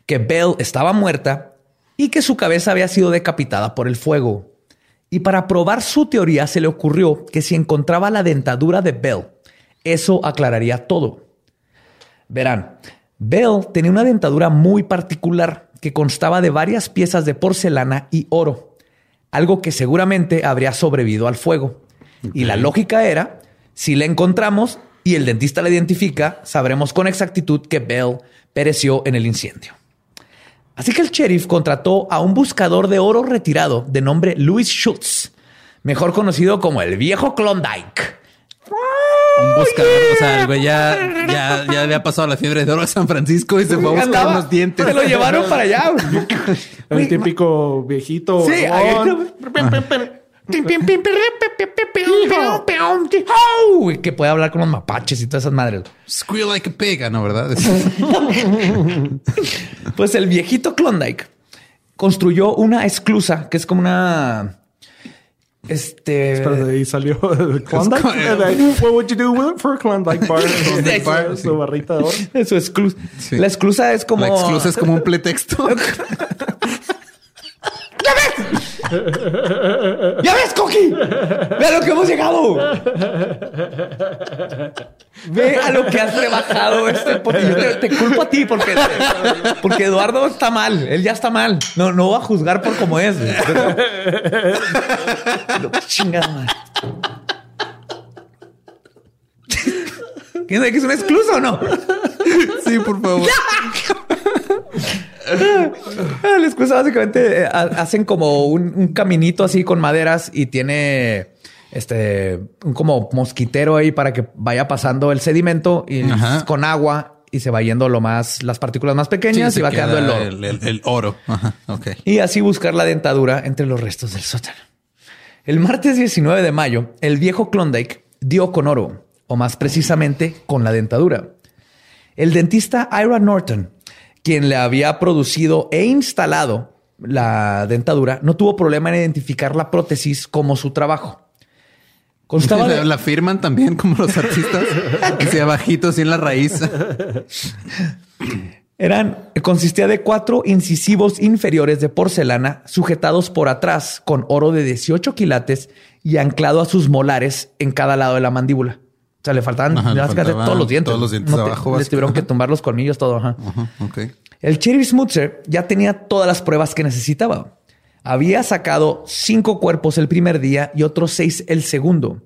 que Belle estaba muerta y que su cabeza había sido decapitada por el fuego. Y para probar su teoría se le ocurrió que si encontraba la dentadura de Belle, eso aclararía todo. Verán, Bell tenía una dentadura muy particular que constaba de varias piezas de porcelana y oro, algo que seguramente habría sobrevivido al fuego. Y la lógica era, si la encontramos y el dentista la identifica, sabremos con exactitud que Bell pereció en el incendio. Así que el sheriff contrató a un buscador de oro retirado de nombre Louis Schultz, mejor conocido como el viejo Klondike. Un buscador. O sea, el güey ya, ya, ya había pasado la fiebre de oro a San Francisco y se fue a buscar Andaba- unos dientes. Se lo llevaron para allá. güey. el típico viejito. Sí, que puede hablar con los mapaches y todas esas madres. Squeal like a pig, ah, ¿no? ¿Verdad? Es- Pues el viejito Klondike construyó una esclusa que es como una. Este. De ahí salió el Klondike. What would you do with it for a Klondike bar? Klondike bar, Su barrita de oro. Su esclusa. Sí. La esclusa es como. La exclusa es como un pretexto. ¡Ya ves, Coqui! ¡Ve a lo que hemos llegado! Ve a lo que has rebajado este Yo te, te culpo a ti porque, porque Eduardo está mal. Él ya está mal. No, no voy a juzgar por cómo es. Lo que chingada madre. ¿Quién sabe que es una exclusa o no? Sí, por favor. La excusa básicamente eh, ha- hacen como un, un caminito así con maderas y tiene este un como mosquitero ahí para que vaya pasando el sedimento y Ajá. con agua y se va yendo lo más las partículas más pequeñas Sí, y va quedando el oro. El, el- el oro. Ajá. Y así buscar la dentadura entre los restos del sótano. El martes 19 de mayo, el viejo Klondike dio con oro, o más precisamente con la dentadura. El dentista Ira Norton, quien le había producido e instalado la dentadura, no tuvo problema en identificar la prótesis como su trabajo. Constaba la, de- la firman también como los artistas. que sea bajito, así en la raíz. Eran, consistía de cuatro incisivos inferiores de porcelana sujetados por atrás con oro de 18 quilates y anclado a sus molares en cada lado de la mandíbula. O sea, le faltaban Ajá, le básicamente faltaba todos los dientes. todos los dientes No te- abajo, les tuvieron que tumbar los colmillos, todo. ajá. Ajá, ok. El Cherry Smoother ya tenía todas las pruebas que necesitaba. Había sacado cinco cuerpos el primer día y otros seis el segundo.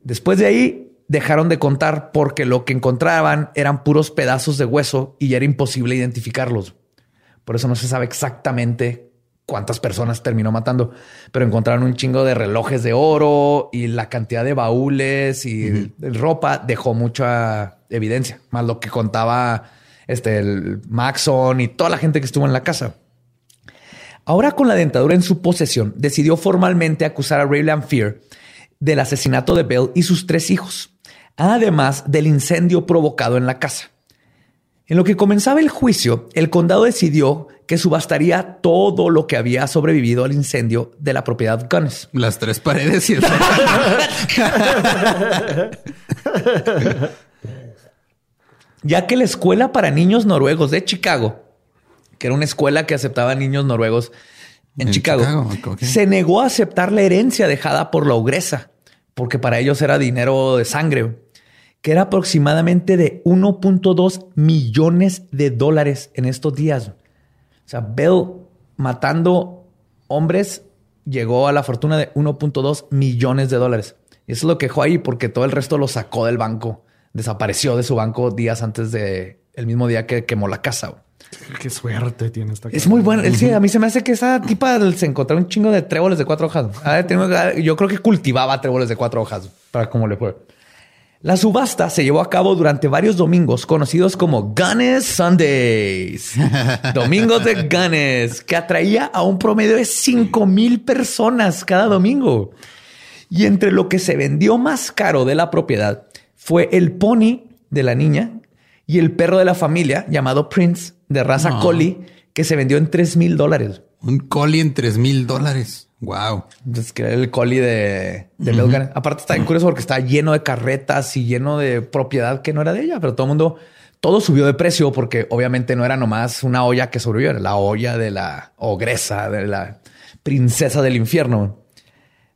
Después de ahí dejaron de contar porque lo que encontraban eran puros pedazos de hueso y ya era imposible identificarlos. Por eso no se sabe exactamente cuántas personas terminó matando, pero encontraron un chingo de relojes de oro y la cantidad de baúles y ropa dejó mucha evidencia, más lo que contaba este el Maxon y toda la gente que estuvo en la casa. Ahora con la dentadura en su posesión, decidió formalmente acusar a Ray Lamphere del asesinato de Bell y sus tres hijos, además del incendio provocado en la casa. En lo que comenzaba el juicio, el condado decidió que subastaría todo lo que había sobrevivido al incendio de la propiedad Gunness. Las tres paredes y el ya que la escuela para niños noruegos de Chicago, que era una escuela que aceptaba niños noruegos en, En Chicago, se negó a aceptar la herencia dejada por la ogresa, porque para ellos era dinero de sangre, que era aproximadamente de 1.2 millones de dólares en estos días. O sea, Bell matando hombres llegó a la fortuna de 1.2 millones de dólares. Y eso lo quejó ahí porque todo el resto lo sacó del banco. Desapareció de su banco días antes de el mismo día que quemó la casa. Qué suerte tiene esta Es muy bueno. Él sí, a mí se me hace que esa tipa se encontró un chingo de tréboles de cuatro hojas. A ver, tengo que- yo creo que cultivaba tréboles de cuatro hojas para cómo le fue. La subasta se llevó a cabo durante varios domingos conocidos como Gunness Sundays. Domingos de Gunness, que atraía a un promedio de 5 mil personas cada domingo. Y entre lo que se vendió más caro de la propiedad fue el pony de la niña y el perro de la familia llamado Prince de raza No. collie que se vendió en 3 mil dólares. Un collie en tres mil dólares. Wow. Entonces, que el collie de, de Gunness. Aparte, está bien curioso porque está lleno de carretas y lleno de propiedad que no era de ella, pero todo el mundo, todo subió de precio porque obviamente no era nomás una olla que sobrevivió, era la olla de la ogresa, de la princesa del infierno.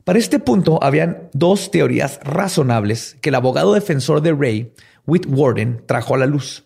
Para este punto, habían dos teorías razonables que el abogado defensor de Ray, Whit Warden, trajo a la luz.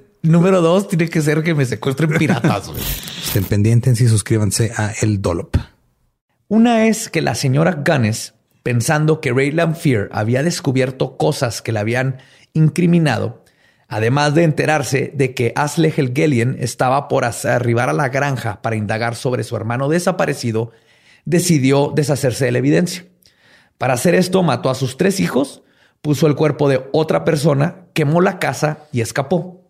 Número dos, tiene que ser que me secuestren piratas. Estén pendientes y suscríbanse a El Dollop. Una es que la señora Gunness, pensando que Ray Lamphere había descubierto cosas que le habían incriminado, además de enterarse de que Asley Helgelian estaba por arribar a la granja para indagar sobre su hermano desaparecido, decidió deshacerse de la evidencia. Para hacer esto, mató a sus tres hijos, puso el cuerpo de otra persona, quemó la casa y escapó.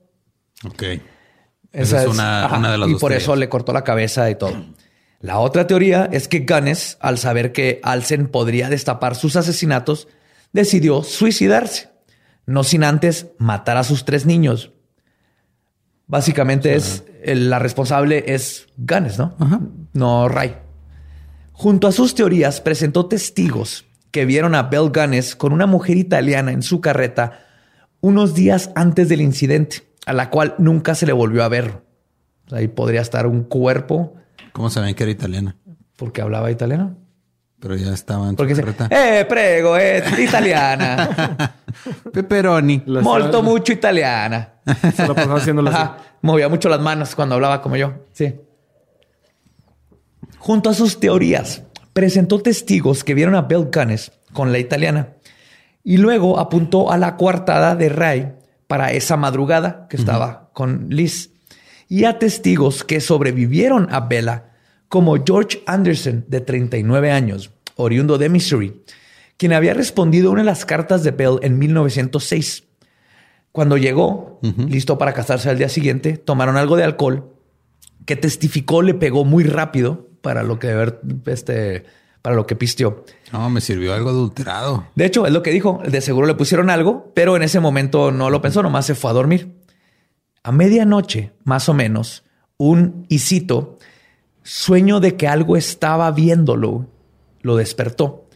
Ok. Esa Esa es una- una de las Y dos por teorías. eso le cortó la cabeza y todo. La otra teoría es que Gunness, al saber que Alsen podría destapar sus asesinatos, decidió suicidarse, no sin antes matar a sus tres niños. Básicamente es el- la responsable es Gunness, ¿no? No Ray. Junto a sus teorías presentó testigos que vieron a Bell Gunness con una mujer italiana en su carreta unos días antes del incidente, a la cual nunca se le volvió a ver. Ahí podría estar un cuerpo ¿Cómo saben que era italiana? porque hablaba italiano. Pero ya estaba en Porque dice, carreta. eh, prego, eh, italiana. Pepperoni. Molto mucho italiana. Se lo pasaba haciéndolo así. Movía mucho las manos cuando hablaba como yo. Sí. Junto a sus teorías, presentó testigos que vieron a Bell Gunness con la italiana y luego apuntó a la coartada de Ray para esa madrugada que estaba con Liz. Y a testigos que sobrevivieron a Bella como George Anderson de 39 años, oriundo de Missouri, quien había respondido a una de las cartas de Bell en 1906. Cuando llegó, listo para casarse al día siguiente, tomaron algo de alcohol que testificó le pegó muy rápido para lo que ver, este, para lo que pisteó. No, me sirvió algo adulterado. De hecho, es lo que dijo. De seguro le pusieron algo, pero en ese momento no lo pensó, nomás se fue a dormir. A medianoche, más o menos, un y cito, sueño de que algo estaba viéndolo, lo despertó.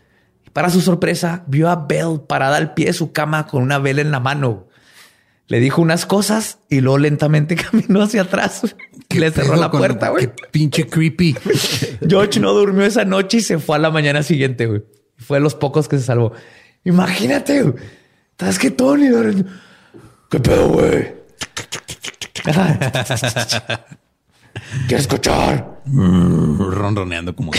Y para su sorpresa, vio a Bell parada al pie de su cama con una vela en la mano. Le dijo unas cosas y luego lentamente caminó hacia atrás. ¿Qué Le cerró la puerta, güey. Qué pinche creepy. George no durmió esa noche y se fue a la mañana siguiente, güey. Fue de los pocos que se salvó. Imagínate, güey. ¿Estás que Tony? ¿Qué pedo, güey? ¿Quieres escuchar? Ronroneando como.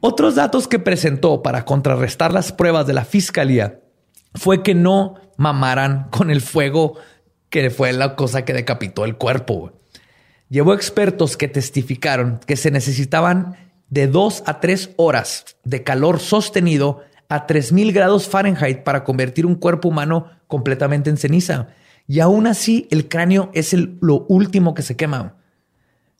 Otros datos que presentó para contrarrestar las pruebas de la fiscalía fue que no mamaran con el fuego que fue la cosa que decapitó el cuerpo. Llevó expertos que testificaron que se necesitaban de dos a tres horas de calor sostenido a 3000 grados Fahrenheit para convertir un cuerpo humano completamente en ceniza. Y aún así, el cráneo es el- lo último que se quema.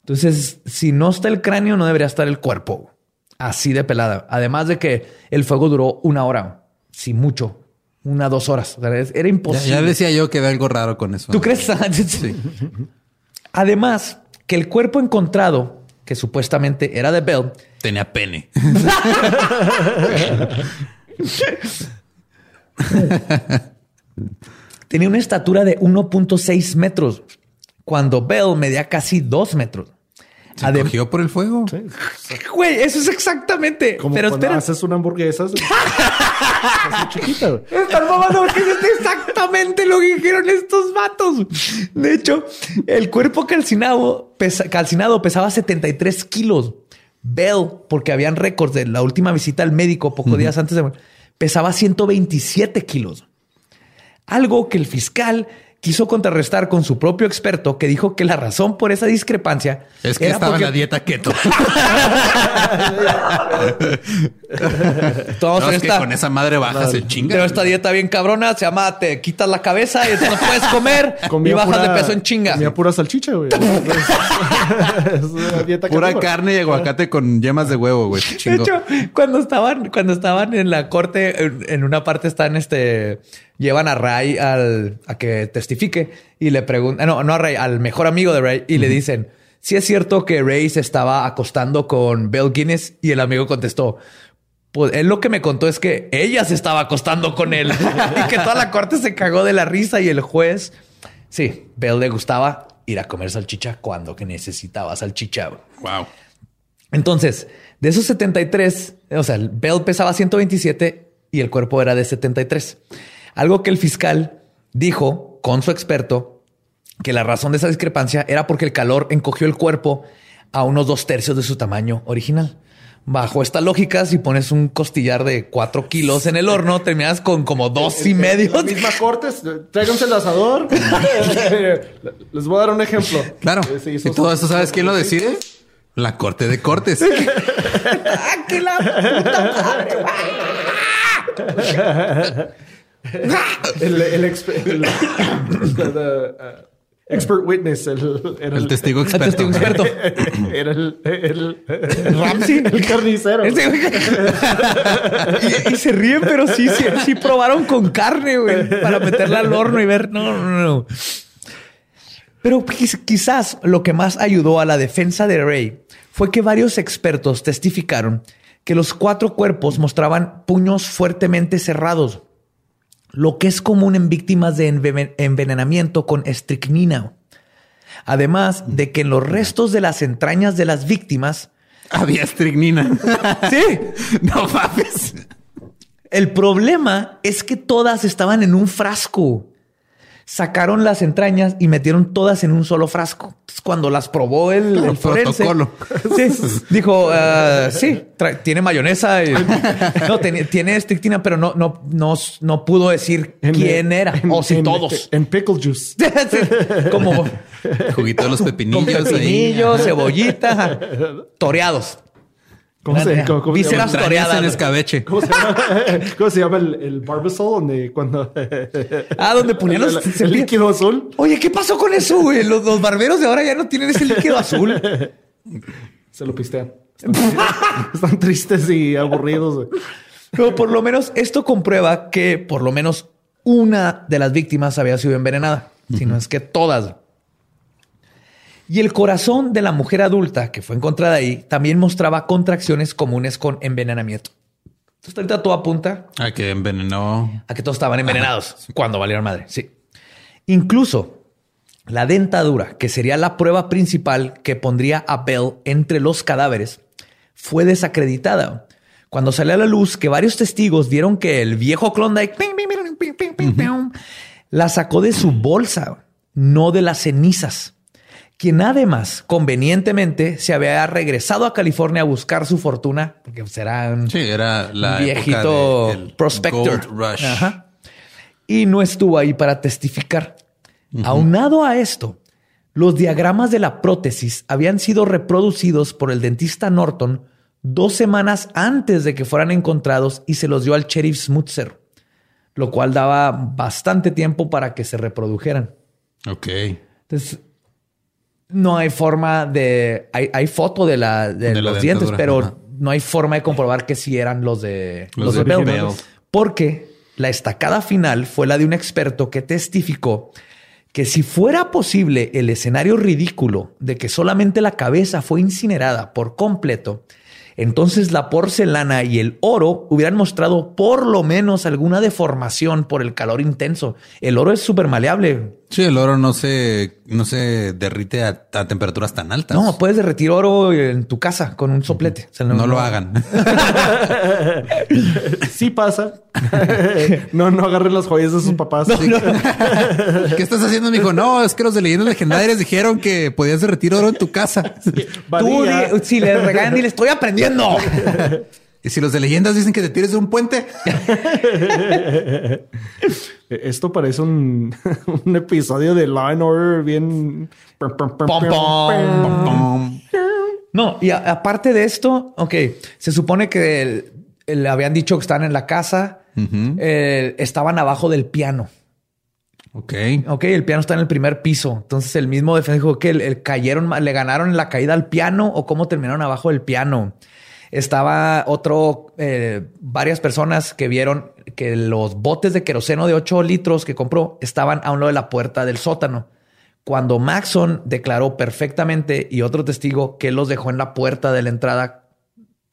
Entonces, si no está el cráneo, no debería estar el cuerpo. Así de pelada. Además de que el fuego duró una hora, si mucho, una, dos horas. O sea, es- era imposible. ya decía yo que ve algo raro con eso. ¿Tú crees? Además, que el cuerpo encontrado, que supuestamente era de Bell, Tenía pene. tenía una estatura de 1.6 metros, cuando Bell medía casi 2 metros. ¿Se Adem- cogió por el fuego? Güey, eso es exactamente. Como Pero cuando espera, haces una hamburguesa. chiquita, güey. Están mamando porque es exactamente lo que dijeron estos vatos. De hecho, el cuerpo calcinado, pesa- calcinado pesaba 73 kilos. Bell, porque habían récords de la última visita al médico pocos días antes de pesaba 127 kilos. Algo que el fiscal quiso contrarrestar con su propio experto que dijo que la razón por esa discrepancia Es que era estaba porque- en la dieta keto. Todos No, es que con esa madre bajas el chinga. Pero esta dieta bien cabrona se llama te quitas la cabeza y entonces no puedes comer Comía y bajas pura- de peso en chinga. Comía pura salchicha, güey. es una dieta Pura carne y aguacate con yemas de huevo, güey. De hecho, cuando estaban, cuando estaban en la corte, en, en una parte están este, llevan a Ray al, a que testifique y le preguntan, no, no a Ray, al mejor amigo de Ray y le dicen, si es cierto que Ray se estaba acostando con Bell Guinness y el amigo contestó, pues él lo que me contó es que ella se estaba acostando con él y que toda la corte se cagó de la risa y el juez, sí, Bell le gustaba ir a comer salchicha cuando que necesitaba salchicha. Wow. Entonces, de esos 73, o sea, el Bell pesaba 127 y el cuerpo era de 73. Algo que el fiscal dijo con su experto que la razón de esa discrepancia era porque el calor encogió el cuerpo a unos dos tercios de su tamaño original. Bajo esta lógica, si pones un costillar de cuatro kilos en el horno, terminas con como dos y medio. La misma corte, tráiganse el asador. Les voy a dar un ejemplo. Claro. Eh, y todo eso, ¿sabes quién lo decide? La corte de cortes. ¡Ah, que la puta madre! El, el, exp- el- uh, expert witness. El, era El testigo El experto. testigo experto. Era el, el, el Ramsey. El carnicero. Y, y se ríen, pero sí, sí, sí probaron con carne, güey, para meterla al horno y ver. No, no, no. Pero quiz- quizás lo que más ayudó a la defensa de Ray fue que varios expertos testificaron que los cuatro cuerpos mostraban puños fuertemente cerrados. Lo que es común en víctimas de enve- envenenamiento con estricnina. Además de que en los restos de las entrañas de las víctimas, Había estricnina. sí, no mames. el problema es que todas estaban en un frasco. Sacaron las entrañas y metieron todas en un solo frasco. Entonces, cuando las probó el, el forense, Protocolo. sí, dijo, ah, sí, tiene mayonesa, y- no, tiene, tiene estrictina, pero no, no, no, no pudo decir En- quién era en- o si en- todos. En pickle juice. Sí, como Juguito de los con pepinillos. ahí. pepinillos, cebollita, toreados. ¿Cómo se, cómo- cómo se llama? En escabeche. ¿Cómo se llama, ¿Cómo se llama el, el barbasol? Donde cuando... Ah, donde ponían los el, el líquido azul. Oye, ¿qué pasó con eso, güey? Los, los barberos de ahora ya no tienen ese líquido azul. Se lo pistean. Están, están tristes y aburridos. güey. Pero por lo menos esto comprueba que por lo menos una de las víctimas había sido envenenada, si no es que todas. Y el corazón de la mujer adulta que fue encontrada ahí también mostraba contracciones comunes con envenenamiento. Entonces ahorita todo apunta A que envenenó. a que todos estaban envenenados cuando valieron madre. Sí. Incluso la dentadura, que sería la prueba principal que pondría a Bell entre los cadáveres, fue desacreditada. Cuando salió a la luz que varios testigos vieron que el viejo Klondike la sacó de su bolsa, no de las cenizas. Quien además convenientemente se había regresado a California a buscar su fortuna, porque será un, Sí, era la viejito época prospector. Gold Rush. Ajá. Y no estuvo ahí para testificar. Aunado a esto, los diagramas de la prótesis habían sido reproducidos por el dentista Norton dos semanas antes de que fueran encontrados y se los dio al sheriff Smutzer, lo cual daba bastante tiempo para que se reprodujeran. Ok. Entonces, no hay forma de. Hay, hay foto de, la, de, De la los dientes, pero ajá. no hay forma de comprobar que sí eran los de Los los, de de Bell. Bell. Porque la estacada final fue la de un experto que testificó que si fuera posible el escenario ridículo de que solamente la cabeza fue incinerada por completo, entonces la porcelana y el oro hubieran mostrado por lo menos alguna deformación por el calor intenso. El oro es súper maleable. Sí, el oro no se, no se derrite a, a temperaturas tan altas. No, puedes derretir oro en tu casa con un soplete. O sea, no, lo hagan. Sí pasa. no, no agarren las joyas de sus papás. ¿Qué estás haciendo, mijo? No, es que los de leyendas legendarias dijeron que podías derretir oro en tu casa. Tú, Badía. di- si le regalan, y le estoy aprendiendo. Y si los de leyendas dicen que te tires de un puente, Esto parece un, un episodio de Law and Order bien... No, y a- aparte de esto, ok, se supone que el- el- le habían dicho que estaban en la casa, eh, estaban abajo del piano. ok. Ok, el piano está en el primer piso. Entonces el mismo defensor dijo que el, el cayeron, le ganaron en la caída al piano o cómo terminaron abajo del piano. Estaba otro, eh, varias personas que vieron que los botes de queroseno de 8 litros que compró estaban a un lado de la puerta del sótano. Cuando Maxon declaró perfectamente y otro testigo que los dejó en la puerta de la entrada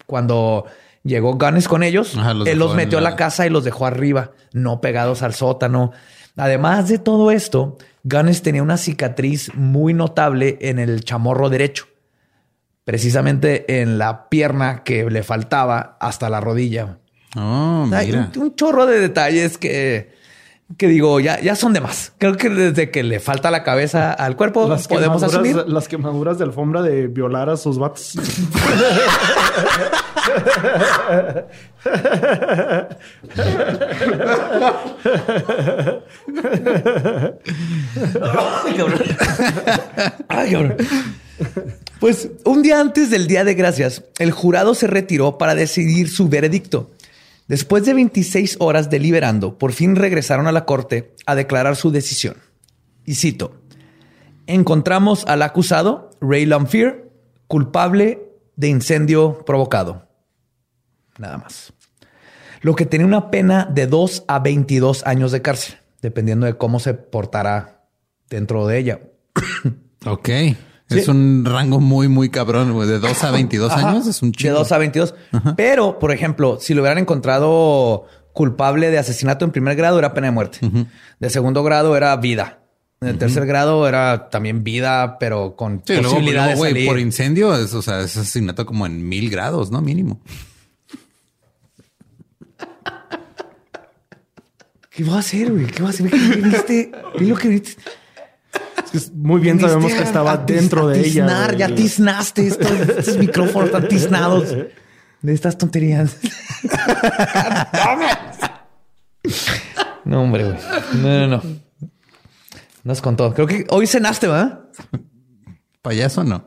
cuando llegó Gunness con ellos, Ajá, los él los metió a la- la casa y los dejó arriba, no pegados al sótano. Además de todo esto, Gunness tenía una cicatriz muy notable en el chamorro derecho, precisamente en la pierna que le faltaba hasta la rodilla. Oh, Hay mira. un, un chorro de detalles que, que digo, ya, ya son de más. Creo que desde que le falta la cabeza al cuerpo, Las podemos asumir. las quemaduras de alfombra de violar a sus vatos. Ay, cabrón. Pues un día antes del Día de Gracias, el jurado se retiró para decidir su veredicto. Después de 26 horas deliberando, por fin regresaron a la corte a declarar su decisión. Y cito, encontramos al acusado, Ray Lamphere, culpable de incendio provocado. Nada más. Lo que tenía una pena de 2 a 22 años de cárcel, dependiendo de cómo se portará dentro de ella. Ok. Es un rango muy, muy cabrón, güey. De 2 a 22 Ajá. años es un De chido. 2 a 22. Pero, por ejemplo, si lo hubieran encontrado culpable de asesinato en primer grado era pena de muerte. De segundo grado era vida. De tercer grado era también vida, pero con Sí, luego, posibilidad luego, de güey, salir. por incendio, es, o sea, es asesinato como en mil grados, ¿no? Mínimo. ¿Qué va a hacer, güey? ¿Qué va a hacer? ¿Qué viniste? Ve lo que viniste. Muy bien Viniste sabemos que estaba a dentro a de ella. tiznar, güey. Ya tiznaste estos, estos micrófonos están tiznados de estas tonterías. no, hombre, güey. No, no, no. Nos contó. Creo que hoy cenaste, ¿verdad? Payaso no.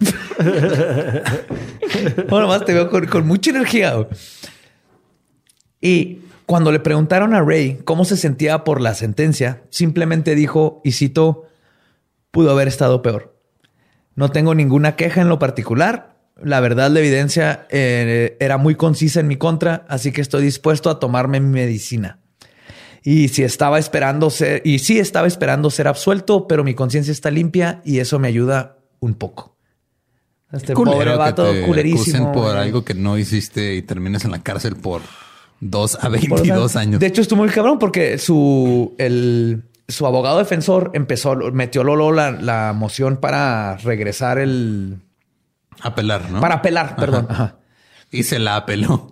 Bueno, más te veo con, con mucha energía. güey. Y cuando le preguntaron a Ray cómo se sentía por la sentencia, simplemente dijo, y cito, pudo haber estado peor. No tengo ninguna queja en lo particular. La verdad, la evidencia eh, era muy concisa en mi contra, así que estoy dispuesto a tomarme mi medicina. Y si estaba esperando ser, y sí estaba esperando ser absuelto, pero mi conciencia está limpia y eso me ayuda un poco. Este pobre Culero que vato te culerísimo. por güey. algo que no hiciste y termines en la cárcel por dos a Por 22 una- años. De hecho, estuvo muy cabrón porque su, el, su abogado defensor empezó, metió Lolo la, la moción para regresar el. apelar, ¿no? Para apelar, perdón. Ajá. Y se la apeló.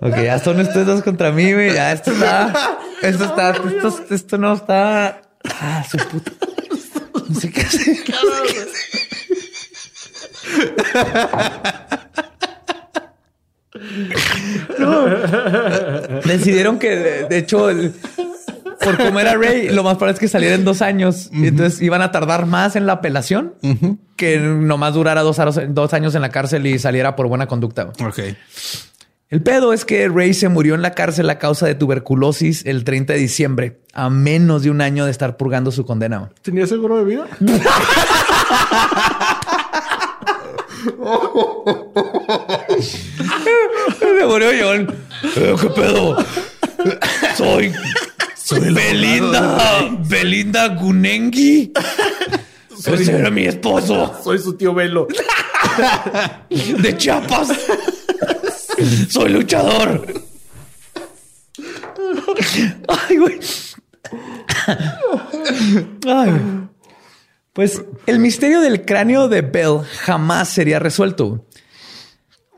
Ok, ya son ustedes dos contra mí, güey. Ya esto está. Esto está. Esto, esto no está. Ah, su puta. No sé qué hacer. No sé qué hacer. No. Decidieron que, de, de hecho, el- por cómo era Ray, lo más probable es que saliera en dos años. Y entonces iban a tardar más en la apelación que nomás durara dos, años en la cárcel y saliera por buena conducta. Ok. El pedo es que Ray se murió en la cárcel a causa de tuberculosis el 30 de diciembre, a menos de un año de estar purgando su condena. ¿Tenía seguro de vida? Se murió John. ¿Qué pedo? Soy. Soy Belinda. Belinda Gunengi. Ese era mi esposo Soy su tío Velo. de Chiapas. Soy luchador. Ay, güey. Ay, güey. Pues el misterio del cráneo de Bell jamás sería resuelto.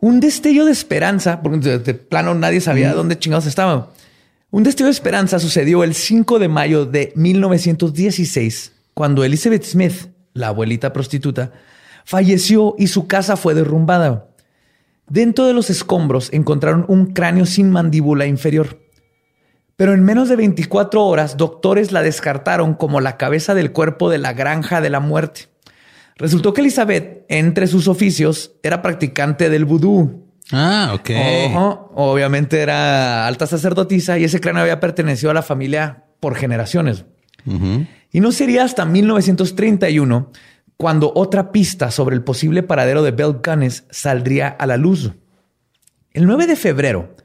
Un destello de esperanza, porque de, de plano nadie sabía dónde chingados estaba. Un destello de esperanza sucedió el 5 de mayo de 1916, cuando Elizabeth Smith, la abuelita prostituta, falleció y su casa fue derrumbada. Dentro de los escombros encontraron un cráneo sin mandíbula inferior. Pero en menos de 24 horas, doctores la descartaron como la cabeza del cuerpo de la granja de la muerte. Resultó que Elizabeth, entre sus oficios, era practicante del vudú. Ah, ok. Ajá. Obviamente era alta sacerdotisa y ese cráneo había pertenecido a la familia por generaciones. Y no sería hasta 1931 cuando otra pista sobre el posible paradero de Bell Gunness saldría a la luz. El 9 de febrero,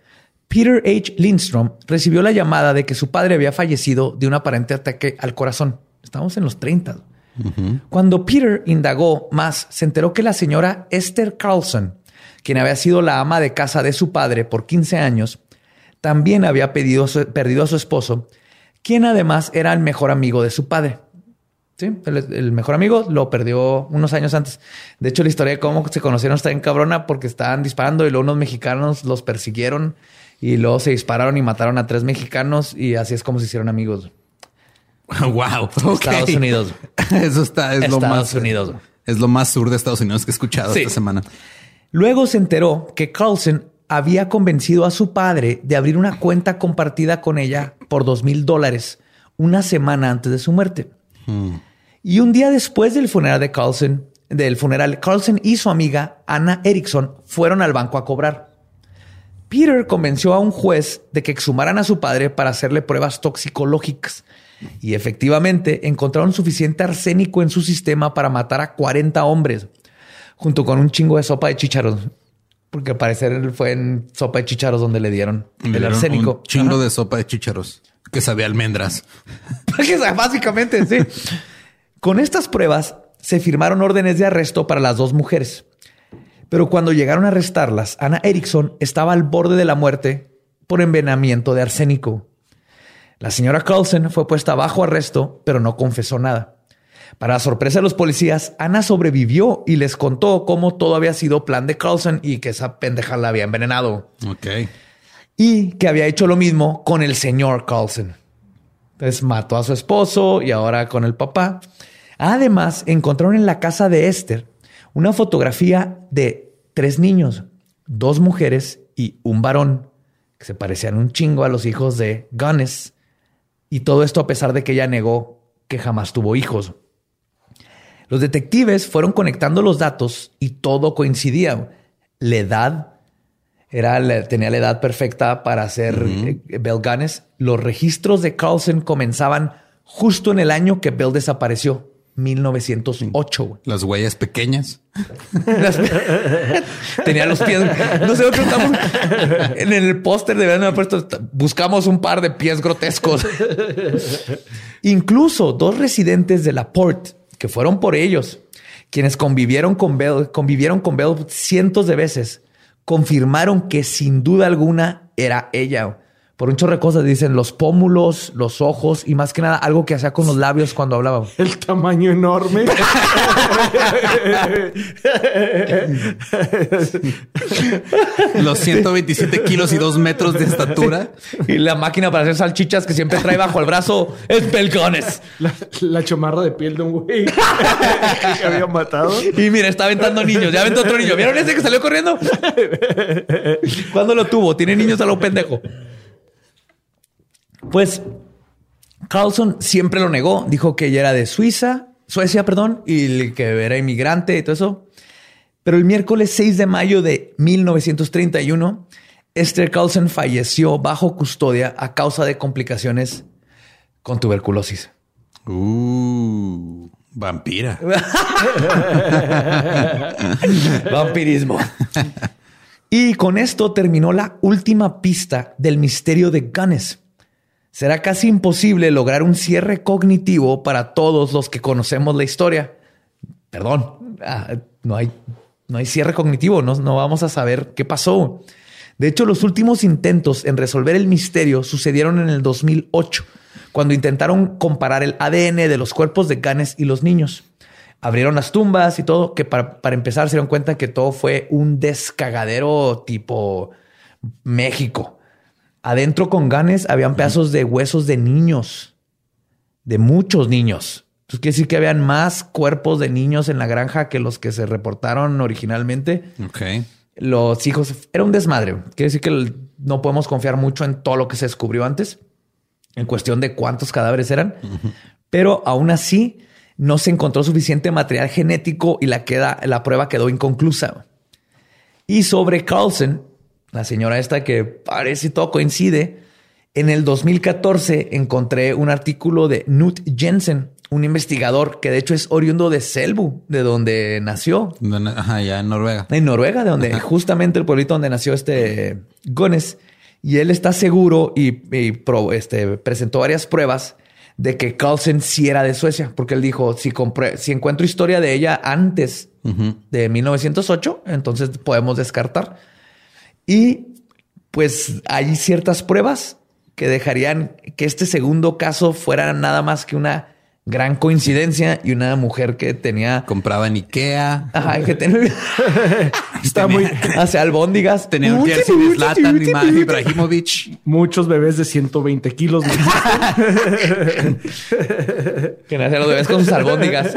Peter H. Lindstrom recibió la llamada de que su padre había fallecido de un aparente ataque al corazón. Estamos en los 30. Cuando Peter indagó más, se enteró que la señora Esther Carlson, quien había sido la ama de casa de su padre por 15 años, también había pedido perdido a su esposo, quien además era el mejor amigo de su padre. Sí, el, el mejor amigo lo perdió unos años antes. De hecho, la historia de cómo se conocieron está en cabrona porque estaban disparando y luego unos mexicanos los persiguieron y luego se dispararon y mataron a tres mexicanos y así es como se hicieron amigos. wow. Estados Unidos. Eso está, es lo Estados más. Unidos. Es lo más sur de Estados Unidos que he escuchado Sí. esta semana. Luego se enteró que Carlson había convencido a su padre de abrir una cuenta compartida con ella por dos mil dólares una semana antes de su muerte. Y un día después del funeral de Carlson, del funeral, Carlson y su amiga Anna Erickson fueron al banco a cobrar. Peter convenció a un juez de que exhumaran a su padre para hacerle pruebas toxicológicas. Y efectivamente encontraron suficiente arsénico en su sistema para matar a 40 hombres, junto con un chingo de sopa de chícharos. Porque al parecer fue en sopa de chícharos donde le dieron Le el arsénico. Un chingo Ajá. de sopa de chícharos que sabía almendras. Básicamente, sí. Con estas pruebas se firmaron órdenes de arresto para las dos mujeres. Pero cuando llegaron a arrestarlas, Ana Erickson estaba al borde de la muerte por envenenamiento de arsénico. La señora Carlson fue puesta bajo arresto, pero no confesó nada. Para sorpresa de los policías, Ana sobrevivió y les contó cómo todo había sido plan de Carlson y que esa pendeja la había envenenado. Ok. Y que había hecho lo mismo con el señor Carlson. Entonces mató a su esposo y ahora con el papá. Además, encontraron en la casa de Esther una fotografía de tres niños, dos mujeres y un varón, que se parecían un chingo a los hijos de Gunness. Y todo esto a pesar de que ella negó que jamás tuvo hijos. Los detectives fueron conectando los datos y todo coincidía. La edad era, la- tenía la edad perfecta para ser Bell Gunness. Los registros de Carlson comenzaban justo en el año que Bell desapareció, 1908. güey. Las huellas pequeñas. Las- Tenía los pies. No sé, preguntamos. En el póster de haber puesto, buscamos un par de pies grotescos. Incluso dos residentes de la Port, que fueron por ellos, quienes convivieron con Bell, convivieron con Bell cientos de veces, confirmaron que sin duda alguna era ella. Por un chorro de cosas dicen los pómulos, los ojos y más que nada algo que hacía con los labios cuando hablaba. El tamaño enorme. Los 127 kilos y 2 metros de estatura. Y la máquina para hacer salchichas que siempre trae bajo el brazo es Pelcones. La, la chamarra de piel de un güey que había matado. Y mira, está aventando niños. Ya aventó otro niño. ¿Vieron ese que salió corriendo? ¿Cuándo lo tuvo? Tiene niños a lo pendejo. Pues Carlson siempre lo negó. Dijo que ella era de Suiza, Suecia, perdón, y que era inmigrante y todo eso. Pero el miércoles 6 de mayo de 1931, Esther Carlson falleció bajo custodia a causa de complicaciones con tuberculosis. Uh, vampira. Vampirismo. Y con esto terminó la última pista del misterio de Gunness. Será casi imposible lograr un cierre cognitivo para todos los que conocemos la historia. Perdón, ah, no hay, no hay cierre cognitivo, no, no vamos a saber qué pasó. De hecho, los últimos intentos en resolver el misterio sucedieron en el 2008, cuando intentaron comparar el ADN de los cuerpos de Gunness y los niños. Abrieron las tumbas y todo, que para, para empezar se dieron cuenta que todo fue un descagadero tipo México. Adentro con ganes habían pedazos de huesos de niños, de muchos niños. Entonces quiere decir que habían más cuerpos de niños en la granja que los que se reportaron originalmente. Ok. Los hijos era un desmadre. Quiere decir que no podemos confiar mucho en todo lo que se descubrió antes, en cuestión de cuántos cadáveres eran. Pero aún así no se encontró suficiente material genético y la, queda, la prueba quedó inconclusa. Y sobre Carlson, la señora esta que parece todo coincide, en el 2014 encontré un artículo de Knut Jensen, un investigador que de hecho es oriundo de Selbu, de donde nació, Ajá, ya en Noruega. en Noruega, de donde justamente el pueblito donde nació este Gones. Y él está seguro y, y pro- este, presentó varias pruebas de que Carlsen sí era de Suecia, porque él dijo, si encuentro historia de ella antes de 1908, entonces podemos descartar. Y pues hay ciertas pruebas que dejarían que este segundo caso fuera nada más que una gran coincidencia y una mujer que tenía... Compraba en Ikea. Ajá, que tenía... Está muy. hacia albóndigas. Tenía un jersey de Zlatan Ibrahimovic. Muchos bebés de 120 kilos. Que nace los bebés con sus albóndigas.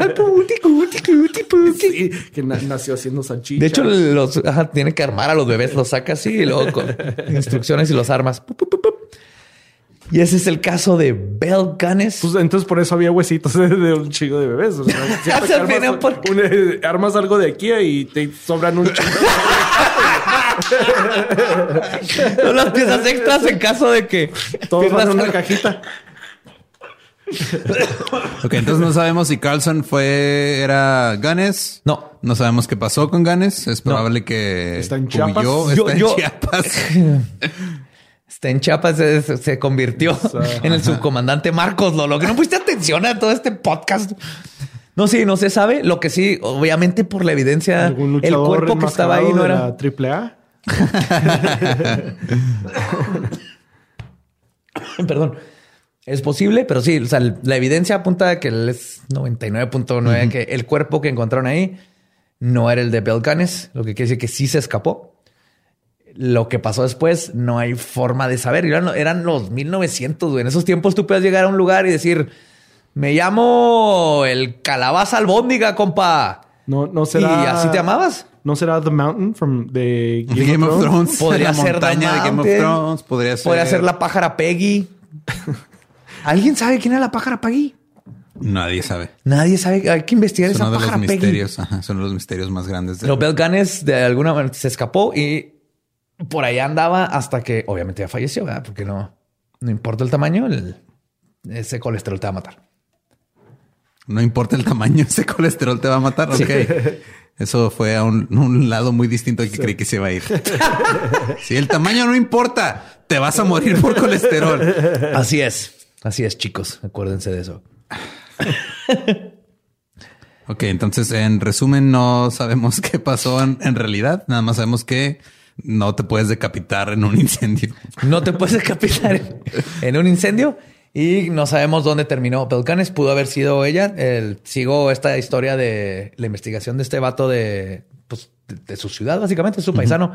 Sí, que na- nació haciendo salchicha. De hecho, los ajá, tiene que armar a los bebés, los saca así y luego con instrucciones y los armas. Y ese es el caso de Bell Gunness. Pues entonces por eso había huesitos de, de un chingo de bebés. O sea, siempre Se que viene armas, por- un- eh, armas algo de aquí y te sobran un chingo. Son las piezas extras en caso de que Todos van en una cajita. Ok, entonces no sabemos si Carlson fue, era Ganes. No. No sabemos qué pasó con Ganes. Es probable que Está en Chiapas. huyó, está yo- en Chiapas. Está en Chiapas, se, se convirtió en el subcomandante Marcos Lolo. Que no pusiste atención a todo este podcast. No, sí, no se sabe. Lo que sí, obviamente por la evidencia, ¿Algún el cuerpo que estaba ahí no era. la AAA? Perdón. Es posible, pero sí, o sea, la evidencia apunta a que él es 99.9, que el cuerpo que encontraron ahí no era el de Belcanes, lo que quiere decir que sí se escapó. Lo que pasó después no hay forma de saber. Eran, eran los 1900, güey. En esos tiempos tú puedes llegar a un lugar y decir, me llamo el calabaza albóndiga, compa. No, no ¿Y será. así te llamabas? ¿No será The Mountain from de Game, Game, of, of Thrones? Thrones. Podría la ser montaña The de Game of Mountain. Thrones. Podría ser. Podría ser la pájara Peggy. ¿Alguien sabe quién era la pájara Peggy? Nadie sabe. Nadie sabe. Hay que investigar Es esa uno de los pájara Peggy. misterios. Ajá, son los misterios más grandes. de- Pero Bel Ganes de alguna manera se escapó y por allá andaba hasta que obviamente ya falleció, ¿verdad? Porque no, no importa el tamaño, el- ese colesterol te va a matar. No importa el tamaño, ese colesterol te va a matar. Ok. Eso fue a un, un lado muy distinto al que creí que se iba a ir. si el tamaño no importa, te vas a morir por colesterol. Así es. Así es, chicos. Acuérdense de eso. Ok, entonces en resumen no sabemos qué pasó en, en realidad. Nada más sabemos que no te puedes decapitar en un incendio. No te puedes decapitar en, en un incendio y no sabemos dónde terminó. Belcanes pudo haber sido ella. El- sigo esta historia de la investigación de este vato de, pues, de, de su ciudad, básicamente, su paisano.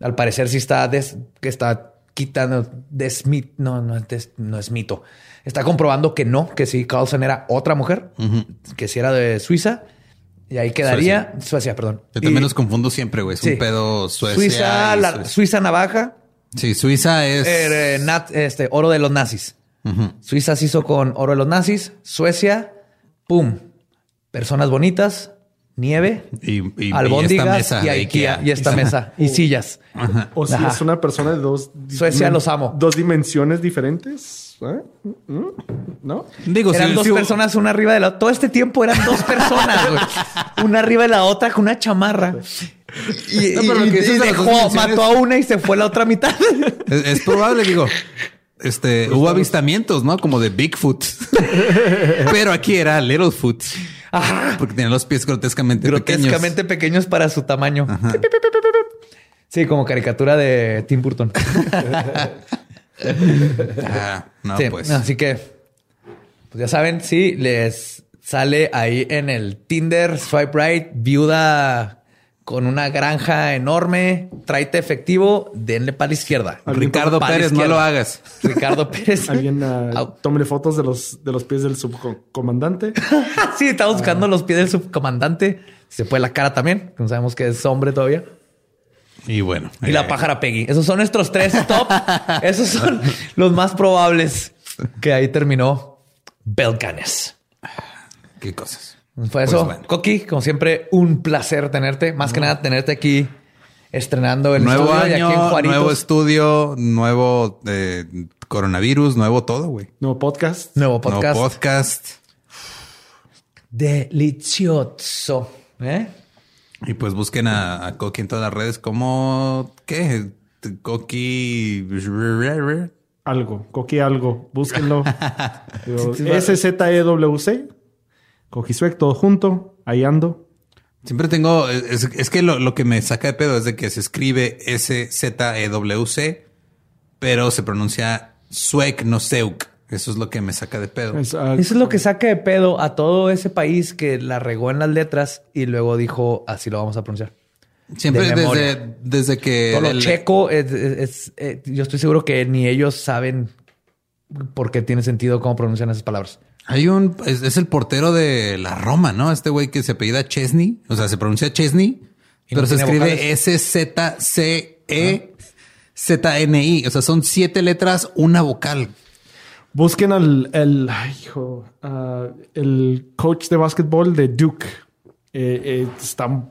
Al parecer sí está, des- que está quitando, desmi- no, no, des- no es mito. Está comprobando que no, que sí, Carlson era otra mujer, que sí era de Suiza. Y ahí quedaría, Suecia, perdón. Yo también Y- los confundo siempre, güey. Es sí. un pedo Suecia. Suiza, la- Suecia. Suiza navaja, Sí, Suiza es. eh, nat- este, oro de los nazis. Suiza se hizo con oro de los nazis. Suecia, pum. Personas bonitas, nieve, y, y- y albóndigas esta mesa y, de Ikea, Ikea. y esta mesa y sillas. O si Ajá. es una persona de dos... Suecia, los amo. Dos dimensiones diferentes. ¿Eh? ¿Mm? ¿No? Digo, eran si- dos si- personas una arriba de la otra. Todo este tiempo eran dos personas, güey. Una arriba de la otra con una chamarra. Y, No, pero lo y- que dices y dejó, mató a una y se fue a la otra mitad. Es, es probable, digo. Este hubo avistamientos, ¿no? Como de Bigfoot, pero aquí era Littlefoot, Ajá. porque tenía los pies grotescamente, Grotescamente pequeños para su tamaño. Sí, como caricatura de Tim Burton. Ah, no, Sí, pues. Así que, pues ya saben, sí, les sale ahí en el Tinder, swipe right, viuda con una granja enorme, tráete efectivo, denle para la izquierda. Ricardo Pérez, no izquierda. lo hagas. Ricardo Pérez. Alguien uh, fotos de los, de los pies del subcomandante. sí, está buscando los pies del subcomandante. Se puede la cara también, no sabemos que es hombre todavía. Y bueno. Y la eh, pájara Peggy. Esos son nuestros tres top. Esos son los más probables que ahí terminó Belcanes. Qué cosas. Fue Pues eso. bueno. Coqui, como siempre, un placer tenerte. Más que nada, tenerte aquí estrenando el Nuevo estudio y aquí en año, Juaritos. nuevo estudio, nuevo eh, coronavirus, nuevo todo, güey. Nuevo podcast. Nuevo podcast. Nuevo podcast. Delicioso. ¿Eh? Y pues busquen a, a Coqui en todas las redes como ¿qué? Coqui Algo. Coqui algo. Búsquenlo. S-Z-E-W-C. Coquisuec, todo junto. Ahí ando. Siempre tengo, es, es que lo, lo que me saca de pedo es de que se escribe S-Z-E-W-C, pero se pronuncia Suec, no Seuk. Eso es lo que me saca de pedo. Ah, Eso es lo que saca de pedo a todo ese país que la regó en las letras y luego dijo así lo vamos a pronunciar. Siempre de desde, desde que... Todo lo el- checo, es, es- es- eh, yo estoy seguro que ni ellos saben por qué tiene sentido cómo pronuncian esas palabras. Hay un, es, es el portero de la Roma, ¿no? Este güey que se apellida Chesney, o sea, se pronuncia Chesney, Y no pero se escribe vocales. S-Z-C-E-Z-N-I. O sea, son siete letras, una vocal. Busquen al el, hijo, ah, el coach de básquetbol de Duke. Eh, eh, está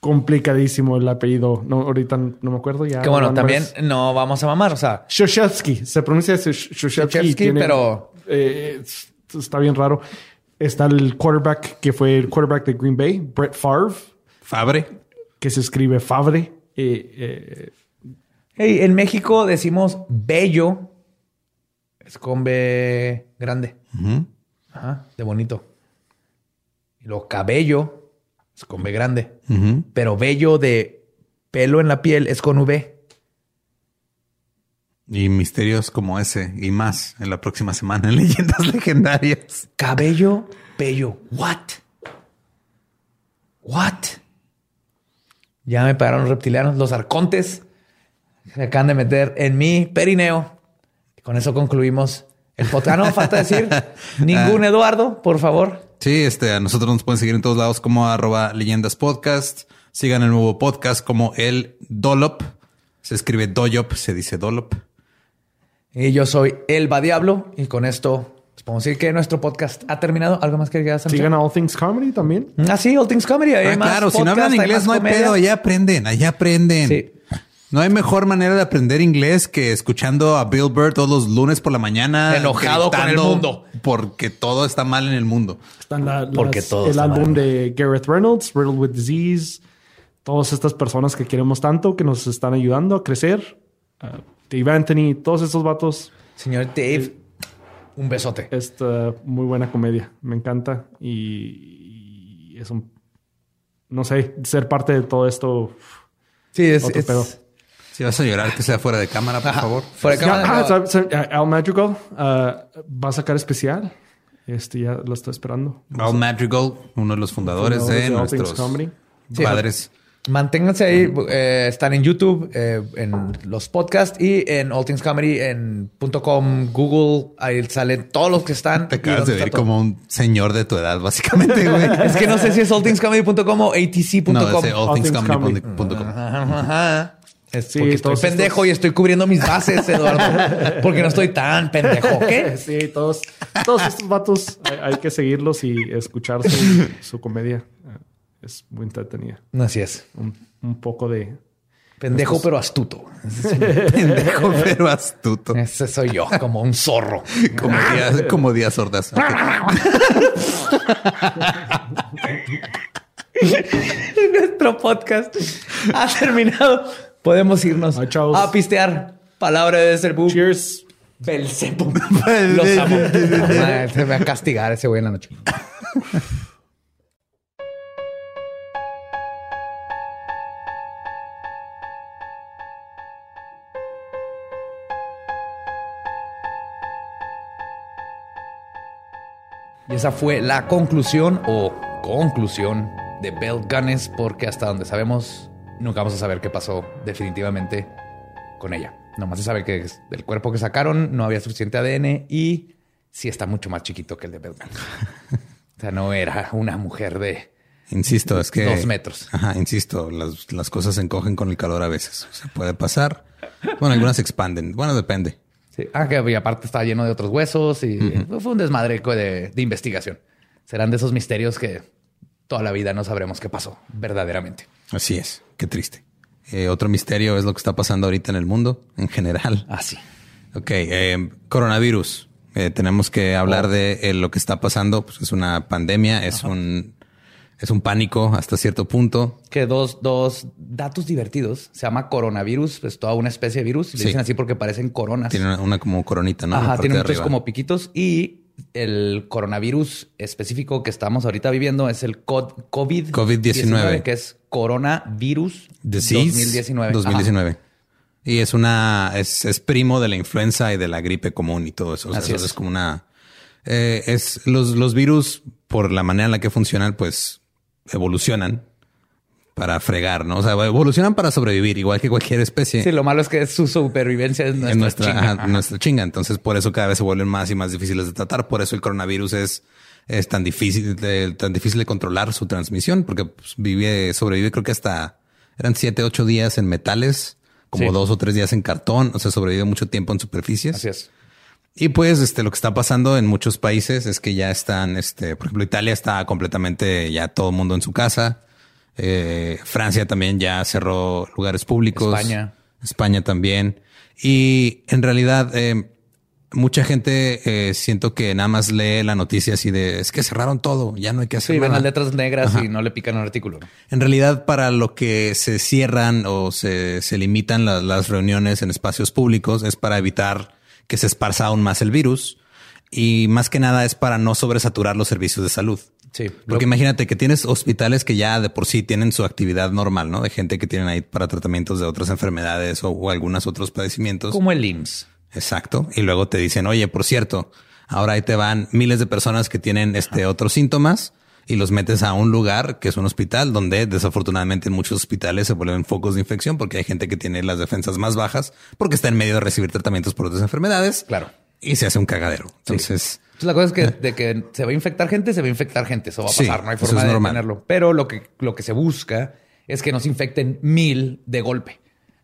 complicadísimo el apellido. No, ahorita no me acuerdo ya. Que bueno, no, no también no vamos a mamar. O sea, Shoshevsky, se pronuncia Shosh- Shoshevsky, pero- eh, es- está bien raro. Está el quarterback que fue el quarterback de Green Bay, Brett Favre, Fabre. que se escribe Favre. Eh, eh, hey, en México decimos bello. Es con B grande. Ajá, de bonito. Lo cabello es con B grande. Pero bello de pelo en la piel es con V. Y misterios como ese y más en la próxima semana en Leyendas Legendarias. Cabello, bello. What? What? Ya me pagaron los reptilianos, los arcontes. Se acaban de meter en mi perineo. Con eso concluimos el podcast. Ah, no, falta decir ningún Eduardo, por favor. Sí, este, a nosotros nos pueden seguir en todos lados como arroba leyendas podcast. Sigan el nuevo podcast como el Dolop. Se escribe Doyop, se dice Dolop. Y yo soy Elba Diablo. Y con esto les podemos decir que nuestro podcast ha terminado. ¿Algo más que quieras? Sigan a All Things Comedy también. Ah, sí, All Things Comedy. Hay Ah, más claro, si no hablan inglés no hay comedia. pedo, allá aprenden, allá aprenden. Sí. No hay mejor manera de aprender inglés que escuchando a Bill Burr todos los lunes por la mañana. Enojado con el mundo. Porque todo está mal en el mundo. Están la- las- Porque todo el está álbum mal. de Gareth Reynolds, Riddled with Disease. Todas estas personas que queremos tanto, que nos están ayudando a crecer. Uh, Dave Anthony, todos estos vatos. Señor Dave, un besote. Es uh, muy buena comedia. Me encanta. Y, y es un... No sé, ser parte de todo esto. Sí, es, Otro es- pedo. Si vas a llorar, que sea fuera de cámara, por favor. Fuera de Ya, cámara, ah. Al Madrigal uh, va a sacar especial. Este ya lo estoy esperando. Al Madrigal, uno de los fundadores Fundadores de de nuestros Comedy. padres. Manténganse ahí. eh, están en YouTube, eh, en los podcasts y en All Things Comedy, en .com, Google. Ahí salen todos los que están. Te acabas de está ver como un señor de tu edad, básicamente, güey. Es que no sé si es allthingscomedy.com o atc.com. No, allthingscomedy. allthingscomedy.com. Sí, porque estoy pendejo estos- y estoy cubriendo mis bases, Eduardo. porque no estoy tan pendejo. ¿Qué? Sí, todos, todos estos vatos hay, hay que seguirlos y escuchar su, su comedia. Eh, Es muy entretenida. Así es. Un, un poco de... Pendejo pero astuto. Pendejo, pero astuto. Ese soy yo, como un zorro. Como días, como días sordas. Nuestro podcast ha terminado. Podemos irnos Ay, a pistear. Palabra de ser Cheers. Belzebub. Los amo. Madre, Se me va a castigar ese güey en la noche. Y esa fue la conclusión o conclusión de Bell Gunness, porque hasta donde sabemos, nunca vamos a saber qué pasó definitivamente con ella. Nomás se sabe que del cuerpo que sacaron no había suficiente ADN y sí está mucho más chiquito que el de Gunness. o sea, no era una mujer de... Insisto, es que. Dos metros. Ajá, insisto, las, las cosas se encogen con el calor a veces. O sea, puede pasar. Bueno, algunas se expanden. Bueno, depende. Sí. Ah, que y aparte estaba lleno de otros huesos y fue un desmadre de, de investigación. Serán de esos misterios que toda la vida no sabremos qué pasó verdaderamente. Así es. Qué triste. Eh, otro misterio es lo que está pasando ahorita en el mundo en general. Así. Ok, eh, coronavirus. Eh, tenemos que hablar Oh. de eh, lo que está pasando. Pues es una pandemia, es un es un pánico hasta cierto punto. que dos, dos datos divertidos. Se llama coronavirus, es toda una especie de virus. Le Sí. dicen así porque parecen coronas. Tiene una, una como coronita, ¿no? Ajá, tiene muchos como piquitos. Y el coronavirus específico que estamos ahorita viviendo es el co- COVID. COVID-19. Que es coronavirus Disease 2019. 2019. Y es una, es, es primo de la influenza y de la gripe común y todo eso. O sea, Así eso es. como una, eh, es los, los virus por la manera en la que funcionan, pues evolucionan para fregar, ¿no? O sea, evolucionan para sobrevivir, igual que cualquier especie. Sí, lo malo es que su supervivencia es nuestra, en nuestra, chinga. ajá, nuestra chinga. Entonces, por eso cada vez se vuelven más y más difíciles de tratar. Por eso el coronavirus es, es tan difícil, de, tan difícil de controlar su transmisión, porque pues, vive, sobrevive, creo que hasta eran siete, ocho días en metales, como Sí. dos o tres días en cartón. O sea, sobrevive mucho tiempo en superficies. Así es. Y pues, este, lo que está pasando en muchos países es que ya están, este, por ejemplo, Italia está completamente ya todo el mundo en su casa. Eh, Francia también ya cerró lugares públicos. España. España también. Y en realidad, eh, mucha gente eh, siento que nada más lee la noticia así de es que cerraron todo, ya no hay que hacer Sí, ven nada. las letras negras y no le pican un artículo. En realidad, para lo que se cierran o se, se limitan la- las reuniones en espacios públicos es para evitar que se esparza aún más el virus y más que nada es para no sobresaturar los servicios de salud. Sí. Porque imagínate que tienes hospitales que ya de por sí tienen su actividad normal, ¿no? De gente que tienen ahí para tratamientos de otras enfermedades o, o algunos otros padecimientos. como el IMSS. Exacto. Y luego te dicen, oye, por cierto, ahora ahí te van miles de personas que tienen este otros síntomas y los metes a un lugar que es un hospital donde desafortunadamente en muchos hospitales se vuelven focos de infección porque hay gente que tiene las defensas más bajas porque está en medio de recibir tratamientos por otras enfermedades. Claro. Y se hace un cagadero. Entonces, Entonces, la cosa es que de que se va a infectar gente, se va a infectar gente. Eso va a Sí, pasar. no hay forma es de normal. detenerlo. Pero lo que, lo que se busca es que no se infecten mil de golpe.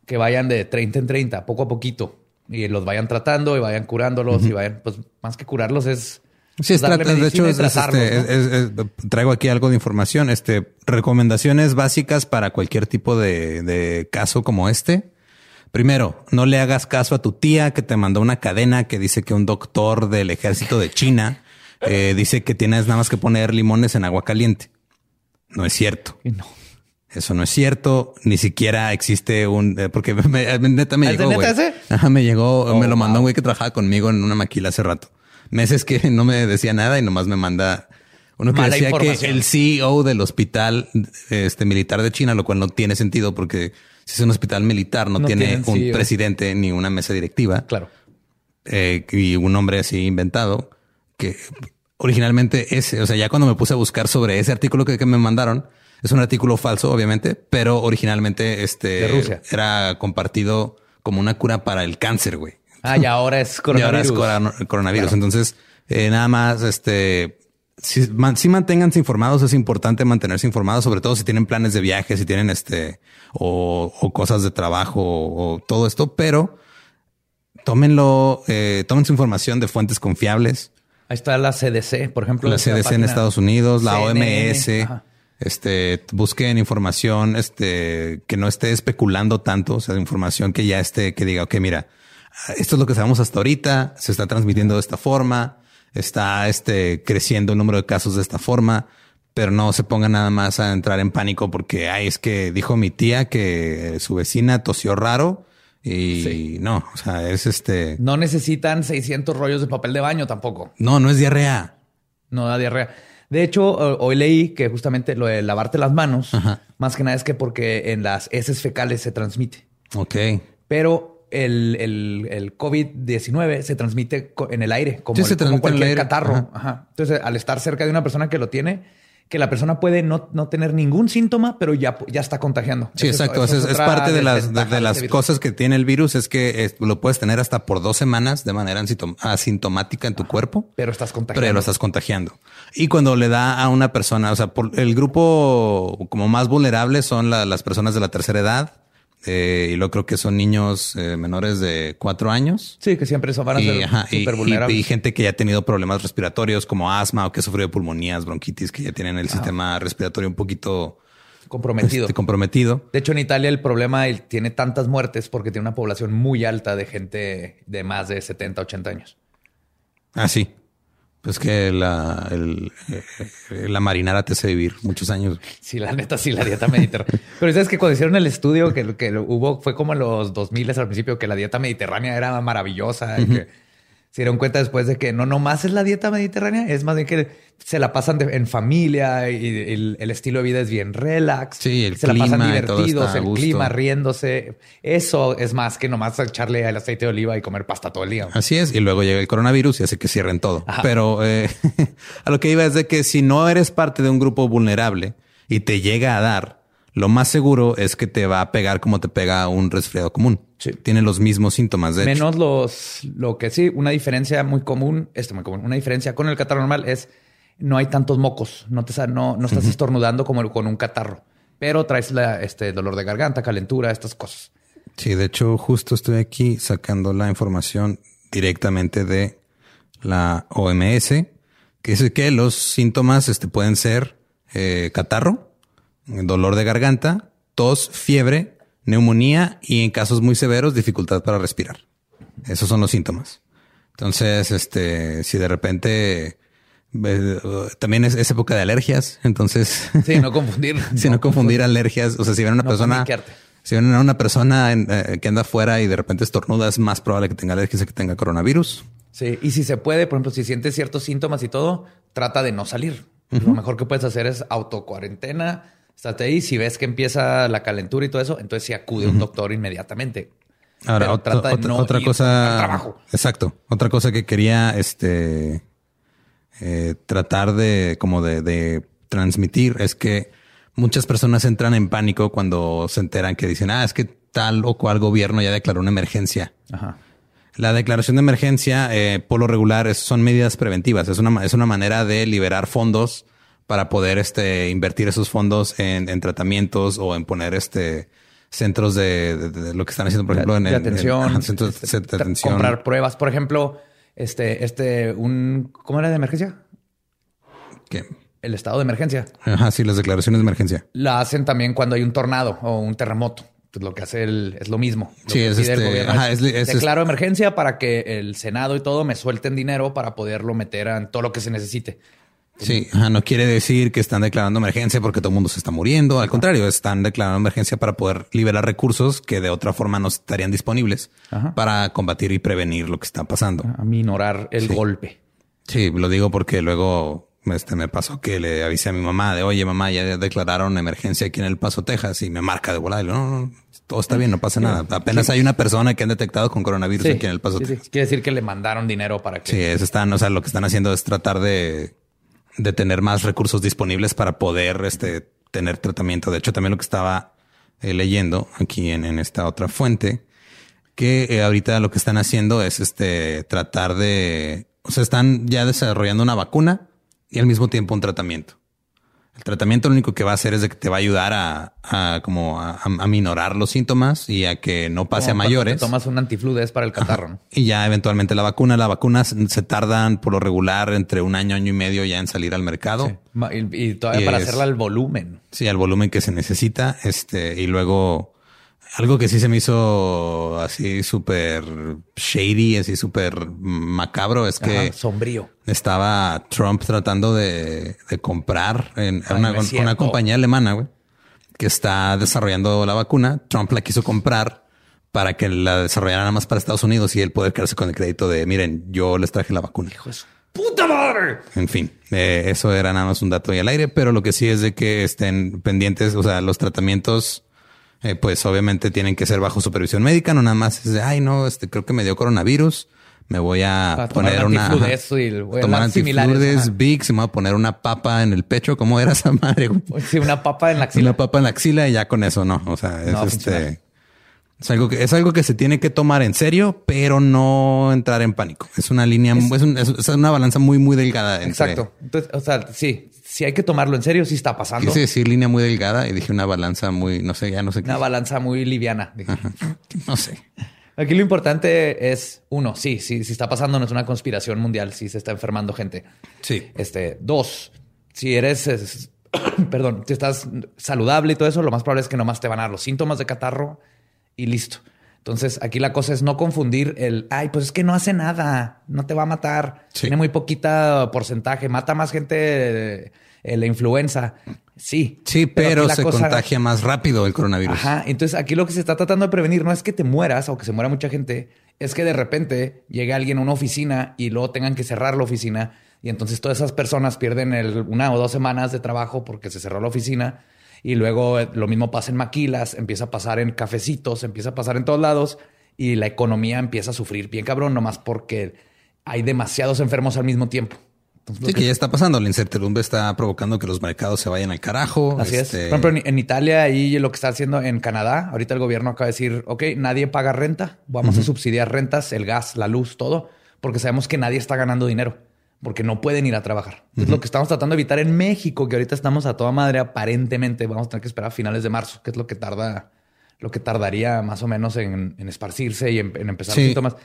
Que vayan de 30 en 30, poco a poquito. Y los vayan tratando y vayan curándolos y vayan, pues más que curarlos es. Sí, es de hecho, es, este, ¿no? es- es- es- traigo aquí algo de información. Este recomendaciones básicas para cualquier tipo de, de caso como este. Primero, no le hagas caso a tu tía que te mandó una cadena que dice que un doctor del ejército de China eh, dice que tienes nada más que poner limones en agua caliente. No es cierto. No. Eso no es cierto. Ni siquiera existe un... eh, porque me- me- neta me ¿Es de llegó, neta ese? Ajá, me llegó, Oh, me lo mandó wow. un güey que trabajaba conmigo en una maquila hace rato. Meses que no me decía nada y nomás me manda uno que Mala decía que el CEO del hospital este, militar de China, lo cual no tiene sentido porque si es un hospital militar no, No tiene tienen un presidente ni una mesa directiva Claro. eh, y un nombre así inventado que originalmente ese, o sea, ya cuando me puse a buscar sobre ese artículo que, que me mandaron, es un artículo falso, obviamente, pero originalmente este Rusia. era compartido como una cura para el cáncer, güey. Ah, y ahora es Y ahora coronavirus. es corona- coronavirus. Claro. Entonces, eh, nada más, este, si, man- si manténganse informados, es importante mantenerse informados, sobre todo si tienen planes de viaje, si tienen este, o, o cosas de trabajo o, o todo esto, pero tómenlo, eh, tomen su información de fuentes confiables. Ahí está la CDC, por ejemplo. La CDC en. Estados Unidos, la CNN, OMS. ajá. Este, busquen información, este, que no esté especulando tanto, o sea, información que ya esté, que diga, ok, mira, esto es lo que sabemos hasta ahorita, se está transmitiendo de esta forma, está, este, creciendo el número de casos de esta forma, pero no se pongan nada más a entrar en pánico porque, ay, es que dijo mi tía que su vecina tosió raro y Sí. no, o sea, es este, No necesitan 600 rollos de papel de baño tampoco. no, no es diarrea. No da diarrea. De hecho, ho- hoy leí que justamente lo de lavarte las manos, Ajá. más que nada es que porque en las heces fecales se transmite. Ok. Pero el, el, el COVID-19 se transmite en el aire, como, Sí, el- se como transmite en el cualquier catarro. Ajá. Ajá. Entonces, al estar cerca de una persona que lo tiene, que la persona puede no, no tener ningún síntoma, pero ya, ya está contagiando. Sí, exacto. Es, parte de las, de, las cosas que tiene el virus, es que lo puedes tener hasta por dos semanas de manera asintom- asintomática en tu cuerpo, Pero estás pero contagiando. ya lo estás contagiando. Y cuando le da a una persona, o sea, por el grupo como más vulnerable son la- las personas de la tercera edad, eh, y luego creo que son niños eh, menores de cuatro años. Sí, que siempre son, van a Y, ser ajá, y- súper y- vulnerables. y gente que ya ha tenido problemas respiratorios como asma o que ha sufrido pulmonías, bronquitis, que ya tienen el sistema respiratorio un poquito comprometido. este, comprometido. De hecho, en Italia el problema él tiene tantas muertes porque tiene una población muy alta de gente de más de 70, 80 años. Ah, sí. Pues que la, el, eh, la marinara te hace vivir muchos años. Sí, la neta, sí, la dieta mediterránea. Pero sabes que cuando hicieron el estudio que, que hubo, fue como en los 2000 al principio, que la dieta mediterránea era maravillosa. y que se dieron cuenta después de que no nomás es la dieta mediterránea, es más bien que se la pasan de- en familia y el, el estilo de vida es bien relax. Sí, el se la pasan clima y todo divertidos, el gusto. clima, riéndose. Eso es más que nomás echarle el aceite de oliva y comer pasta todo el día. Así es. Y luego llega el coronavirus y hace que cierren todo. Ajá. Pero eh, a lo que iba es de que si no eres parte de un grupo vulnerable y te llega a dar, lo más seguro es que te va a pegar como te pega un resfriado común. Sí. Tiene los mismos síntomas. De hecho. Menos los, lo que sí, una diferencia muy común, esto muy común, una diferencia con el catarro normal es no hay tantos mocos, no te no, no estás estornudando como con un catarro, pero traes la, este dolor de garganta, calentura, estas cosas. Sí, de hecho, justo estoy aquí sacando la información directamente de la OMS, que dice que los síntomas este, pueden ser eh, catarro, dolor de garganta, tos, fiebre, neumonía y en casos muy severos, dificultad para respirar. Esos son los síntomas. Entonces, este, si de repente eh, también es, es época de alergias, entonces Sí, no confundir. si no, confundir alergias. O sea, si ven una No persona, paniquearte. si ven a una persona en, eh, que anda afuera y de repente estornuda, es más probable que tenga alergias que tenga coronavirus. Sí, y si se puede, por ejemplo, si sientes ciertos síntomas y todo, trata de no salir. Lo mejor que puedes hacer es autocuarentena, estate ahí. Si ves que empieza la calentura y todo eso, entonces sí acude a un doctor inmediatamente. Ahora, Pero otra, trata de no otra ir cosa. al trabajo. Exacto. Otra cosa que quería este eh, tratar de como de, de transmitir es que muchas personas entran en pánico cuando se enteran que dicen, ah, es que tal o cual gobierno ya declaró una emergencia. Ajá. La declaración de emergencia, eh, por lo regular, es- son medidas preventivas. Es una, es una manera de liberar fondos para poder este, invertir esos fondos en, en tratamientos o en poner este centros de, de- de lo que están haciendo, por ejemplo, en, de en- atención, ajá, centros de- este, de atención. comprar pruebas. Por ejemplo, este, este, un, ¿cómo era de emergencia? ¿Qué? El estado de emergencia. Ajá, sí, las declaraciones de emergencia. La hacen también cuando hay un tornado o un terremoto. Pues lo que hace el, es lo mismo. Lo Sí, que es pide el este- gobierno ajá, es- es- declaro emergencia para que el Senado y todo me suelten dinero para poderlo meter en todo lo que se necesite. Sí, no quiere decir que están declarando emergencia porque todo el mundo se está muriendo. Al contrario, están declarando emergencia para poder liberar recursos que de otra forma no estarían disponibles Ajá. para combatir y prevenir lo que está pasando. A minorar el Sí. golpe. Sí, lo digo porque luego este, me pasó que le avisé a mi mamá de, oye, mamá, ya declararon emergencia aquí en El Paso, Texas, y me marca de volada. Y digo, no, no, todo está bien, no pasa nada. Apenas hay una persona que han detectado con coronavirus aquí en El Paso. Texas. Quiere decir que le mandaron dinero para que Sí, eso están, o sea, lo que están haciendo es tratar de, de tener más recursos disponibles para poder este, tener tratamiento. De hecho, también lo que estaba eh, leyendo aquí en, en esta otra fuente, que eh, ahorita lo que están haciendo es este tratar de, o sea, están ya desarrollando una vacuna y al mismo tiempo un tratamiento. El tratamiento lo único que va a hacer es de que te va a ayudar a, a como a, a minorar los síntomas y a que no pase a Como mayores. te tomas un antifludes para el catarro. ¿no? Y ya eventualmente la vacuna, la vacuna se tardan por lo regular entre un año, año y medio ya en salir al mercado. Sí, Y, y todavía Y para es- hacerla al volumen. al volumen que se necesita. Este, y luego algo que sí se me hizo así súper shady, así súper macabro es que Ajá, sombrío. estaba Trump tratando de, de comprar en Ay, una, no una compañía alemana, güey, que está desarrollando la vacuna. Trump la quiso comprar para que la desarrollara nada más para Estados Unidos y él poder quedarse con el crédito de miren, yo les traje la vacuna. ¡Puta madre! En fin, eh, eso era nada más un dato ahí al aire, pero lo que sí es de que estén pendientes, o sea, los tratamientos, eh, pues obviamente tienen que ser bajo supervisión médica, no nada más es de, ay, no, este creo que me dio coronavirus, me voy a Para poner una... ajá, y voy a tomar antifludes. Vicks, y me voy a poner una papa en el pecho, ¿cómo era esa madre? güey? Sí, una papa en la axila. Una papa en la axila y ya con eso no, o sea, es No este... Es algo, que, es algo que se tiene que tomar en serio, pero no entrar en pánico. Es una línea, es, un- es- es una balanza muy, muy delgada. Entre, Exacto. Entonces, o sea, sí, si hay que tomarlo en serio, sí está pasando. Quise decir línea muy delgada y dije una balanza muy, no sé, ya no sé qué. Una balanza muy liviana. dije. No sé. Aquí lo importante es, uno, sí, sí, sí está pasando, no es una conspiración mundial, sí se está enfermando gente. Sí. Este, dos, si eres, es- perdón, si estás saludable y todo eso, lo más probable es que nomás te van a dar los síntomas de catarro y listo. Entonces, aquí la cosa es no confundir el, ay, pues es que no hace nada, no te va a matar, Sí. tiene muy poquita porcentaje, mata más gente eh, la influenza. Sí. Sí, pero, se cosa- contagia más rápido el coronavirus. Ajá. Entonces aquí lo que se está tratando de prevenir no es que te mueras o que se muera mucha gente, es que de repente llegue alguien a una oficina y luego tengan que cerrar la oficina y entonces todas esas personas pierden el- una o dos semanas de trabajo porque se cerró la oficina y luego eh, lo mismo pasa en maquilas, empieza a pasar en cafecitos, empieza a pasar en todos lados y la economía empieza a sufrir bien cabrón nomás porque hay demasiados enfermos al mismo tiempo. Entonces, Sí, que- que ya está pasando. La incertidumbre está provocando que los mercados se vayan al carajo. Así Este, es. Por ejemplo, en, en Italia y lo que está haciendo en Canadá, ahorita el gobierno acaba de decir, ok, nadie paga renta, vamos a subsidiar rentas, el gas, la luz, todo, porque sabemos que nadie está ganando dinero, porque no pueden ir a trabajar. Entonces, lo que estamos tratando de evitar en México, que ahorita estamos a toda madre, aparentemente vamos a tener que esperar a finales de marzo, que es lo que tarda, lo que tardaría más o menos en, en esparcirse y en, en empezar Sí. los síntomas.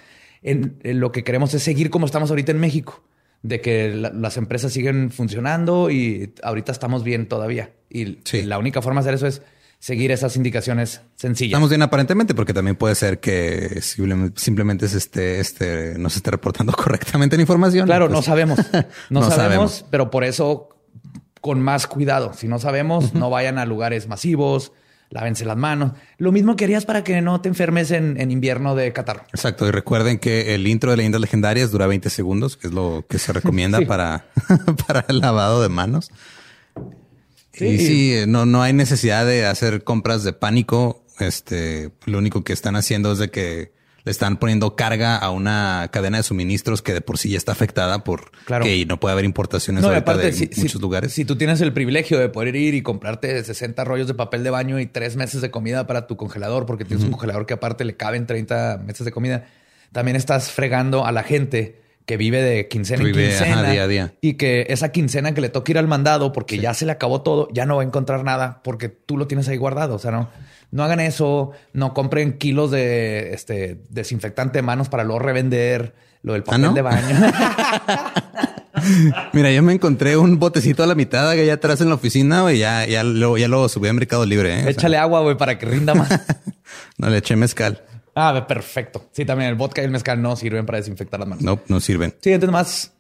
En, en lo que queremos es seguir como estamos ahorita en México, de que la- las empresas siguen funcionando y ahorita estamos bien todavía. Y Sí. la única forma de hacer eso es seguir esas indicaciones sencillas. Estamos bien aparentemente porque también puede ser que simple- simplemente se esté, este, no se esté reportando correctamente la información. Claro, Pues, no sabemos. No, no sabemos, sabemos. pero por eso con más cuidado. Si no sabemos, no vayan a lugares masivos, lávense las manos. Lo mismo que harías para que no te enfermes en, en invierno de catarro. Exacto. Y recuerden que el intro de leyendas legendarias dura 20 segundos, que es lo que se recomienda Sí. para, para el lavado de manos. Sí. Y sí, no, no hay necesidad de hacer compras de pánico. Este, lo único que están haciendo es de que le están poniendo carga a una cadena de suministros que de por sí ya está afectada por Claro. que no puede haber importaciones No, aparte, de si, muchos si- lugares. si tú tienes el privilegio de poder ir y comprarte 60 rollos de papel de baño y tres meses de comida para tu congelador, porque tienes un congelador que aparte le caben 30 meses de comida, también estás fregando a la gente que vive de quincena Que en vive, ajá, quincena día a día. y que esa quincena que le toca ir al mandado porque ya se le acabó todo, ya no va a encontrar nada porque tú lo tienes ahí guardado. O sea, no, no hagan eso, no compren kilos de este desinfectante de manos para luego revender lo del papel ¿no? de baño. Mira, yo me encontré un botecito a la mitad allá atrás en la oficina y ya, ya, lo, ya lo subí a Mercado Libre. ¿eh? O sea, Échale agua, güey, para que rinda más. no le eché mezcal. Ah, perfecto. Sí, también el vodka y el mezcal no sirven para desinfectar las manos. No, no sirven. Sí, entonces más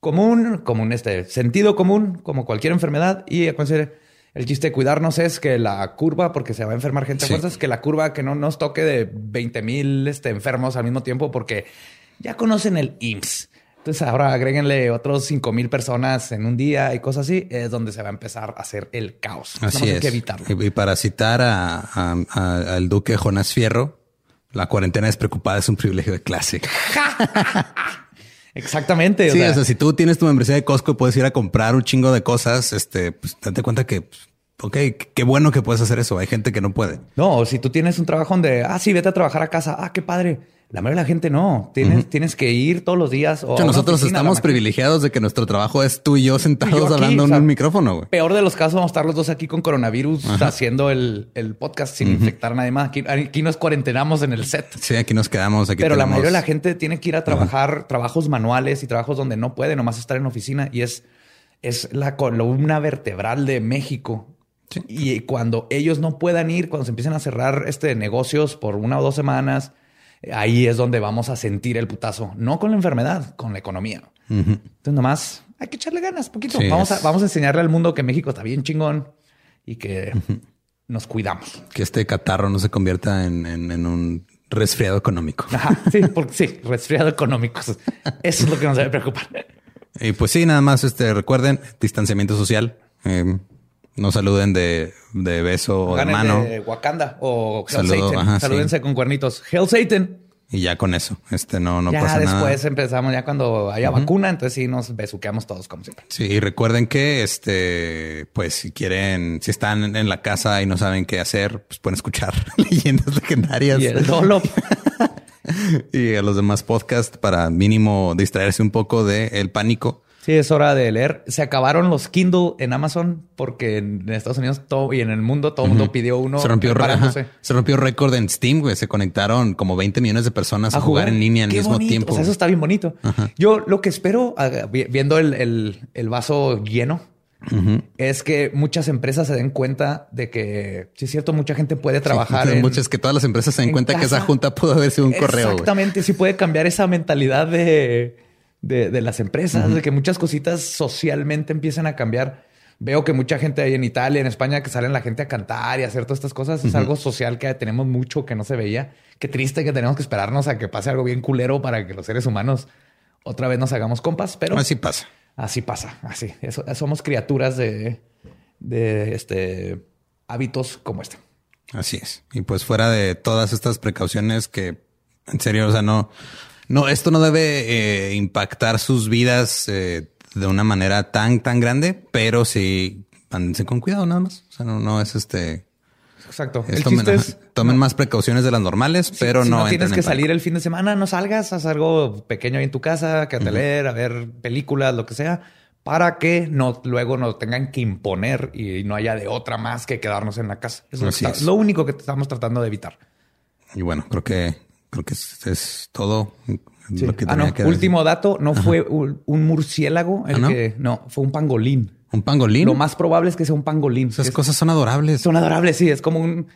común, común este sentido común, como cualquier enfermedad. Y acuérdense, el chiste de cuidarnos es que la curva, porque se va a enfermar gente a Sí. fuerzas, que la curva que no nos toque de 20 mil este, enfermos al mismo tiempo, porque ya conocen el IMSS. Entonces ahora agréguenle otros 5 mil personas en un día y cosas así, es donde se va a empezar a hacer el caos. Así más hay es. que evitarlo. Y, y para citar a, a- a- al duque Jonás Fierro, la cuarentena despreocupada es un privilegio de clase. Exactamente. o Sí, sea, o sea, si tú tienes tu membresía de Costco y puedes ir a comprar un chingo de cosas, este, pues date cuenta que, pues, ok, qué bueno que puedes hacer eso. Hay gente que no puede. No, si tú tienes un trabajo donde, ah, sí, vete a trabajar a casa. Ah, qué padre. La mayoría de la gente no. Tienes, tienes que ir todos los días. O hecho, nosotros oficina, estamos privilegiados de que nuestro trabajo es tú y yo sentados Y yo aquí, hablando o sea, en un micrófono. Peor de los casos, vamos a estar los dos aquí con coronavirus haciendo el, el podcast sin infectar a nadie más. Aquí, aquí nos cuarentenamos en el set. Sí, aquí nos quedamos. Aquí Pero la mayoría de la gente tiene que ir a trabajar trabajos manuales y trabajos donde no puede nomás estar en oficina y es, es la columna vertebral de México. Y cuando ellos no puedan ir, cuando se empiecen a cerrar este negocios por una o dos semanas, ahí es donde vamos a sentir el putazo. No con la enfermedad, con la economía. Entonces, nomás hay que echarle ganas poquito. Sí, vamos, a, vamos a enseñarle al mundo que México está bien chingón y que nos cuidamos. Que este catarro no se convierta en, en- en un resfriado económico. Ajá, sí, porque sí, resfriado económico. Eso es lo que nos debe preocupar. Y pues sí, nada más este recuerden distanciamiento social. Eh, no saluden de, de beso o de mano. de Wakanda o Hell Saludo, Satan. ajá, Salúdense sí. con cuernitos. Hell Satan. Y ya con eso, este no, no ya pasa después nada. empezamos, ya cuando haya vacuna, entonces sí nos besuqueamos todos como siempre. Sí, y recuerden que este, pues si quieren, si están en- en la casa y no saben qué hacer, pues pueden escuchar leyendas legendarias Y el dolo. y a los demás podcasts para mínimo distraerse un poco del pánico. Sí, es hora de leer. Se acabaron los Kindle en Amazon porque en Estados Unidos todo, y en el mundo todo el mundo pidió uno. se rompió, se rompió récord en Steam, güey. Se conectaron como 20 millones de personas a, jugar, en línea al mismo bonito. tiempo. O sea, eso está bien bonito. Yo lo que espero, vi- viendo el, el- el vaso lleno, es que muchas empresas se den cuenta de que, sí es cierto, mucha gente puede trabajar. Sí, en- muchas que todas las empresas se den en cuenta que esa junta pudo haber sido un correo. Exactamente, sí puede cambiar esa mentalidad de, de, de las empresas, de que muchas cositas socialmente empiezan a cambiar. Veo que mucha gente ahí en Italia, en España, que salen la gente a cantar y a hacer todas estas cosas, es algo social que tenemos mucho que no se veía. Qué triste que tenemos que esperarnos a que pase algo bien culero para que los seres humanos otra vez nos hagamos compas, pero Así pasa. así pasa, así. Eso, somos criaturas de, de este hábitos como este. Así es. Y pues fuera de todas estas precauciones que, en serio, o sea, no, no, esto no debe eh, impactar sus vidas eh, de una manera tan, tan grande, pero sí, ándense con cuidado nada más. O sea, no, no es este. Exacto. es El tomen, chiste es tomen más precauciones de las normales, pero si no. no entren tienes en que salir el fin de semana, no salgas, haz algo pequeño ahí en tu casa, quédate a leer, a ver películas, lo que sea, para que no luego nos tengan que imponer y no haya de otra más que quedarnos en la casa. Eso está- es. lo único que estamos tratando de evitar. Y bueno, creo que, creo que es, es todo lo que ah, tenía no. que decir. Último dato, no fue un, murciélago el ¿Ah, no? que no fue un pangolín. Un pangolín. Lo más probable es que sea un pangolín. Esas Es- cosas son adorables. Son adorables, sí. Es como un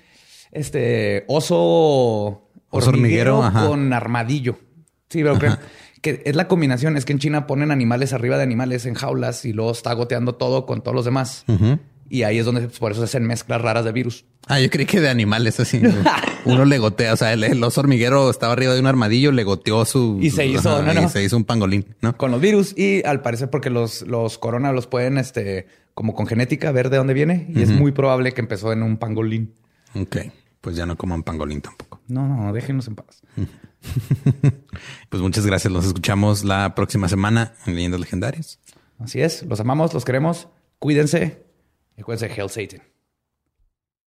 este oso, Oso hormiguero, con armadillo. Sí, pero creo que es la combinación. Es que en China ponen animales arriba de animales en jaulas y luego está goteando todo con todos los demás. Y ahí es donde pues, por eso se hacen mezclas raras de virus. Ah, yo creí que de animales así. Uno le gotea, o sea, el, el oso hormiguero estaba arriba de un armadillo, le goteó su... Y se hizo, ajá, no, y se hizo un pangolín, ¿no? Con los virus y al parecer porque los, los corona los pueden, este, como con genética, ver de dónde viene. Y es muy probable que empezó en un pangolín. Ok, pues ya no coman pangolín tampoco. No, no, déjenos en paz. Pues muchas gracias. Los escuchamos la próxima semana en Leyendas Legendarias. Así es. Los amamos, los queremos. Cuídense. Y acuérdense, Hail Satan.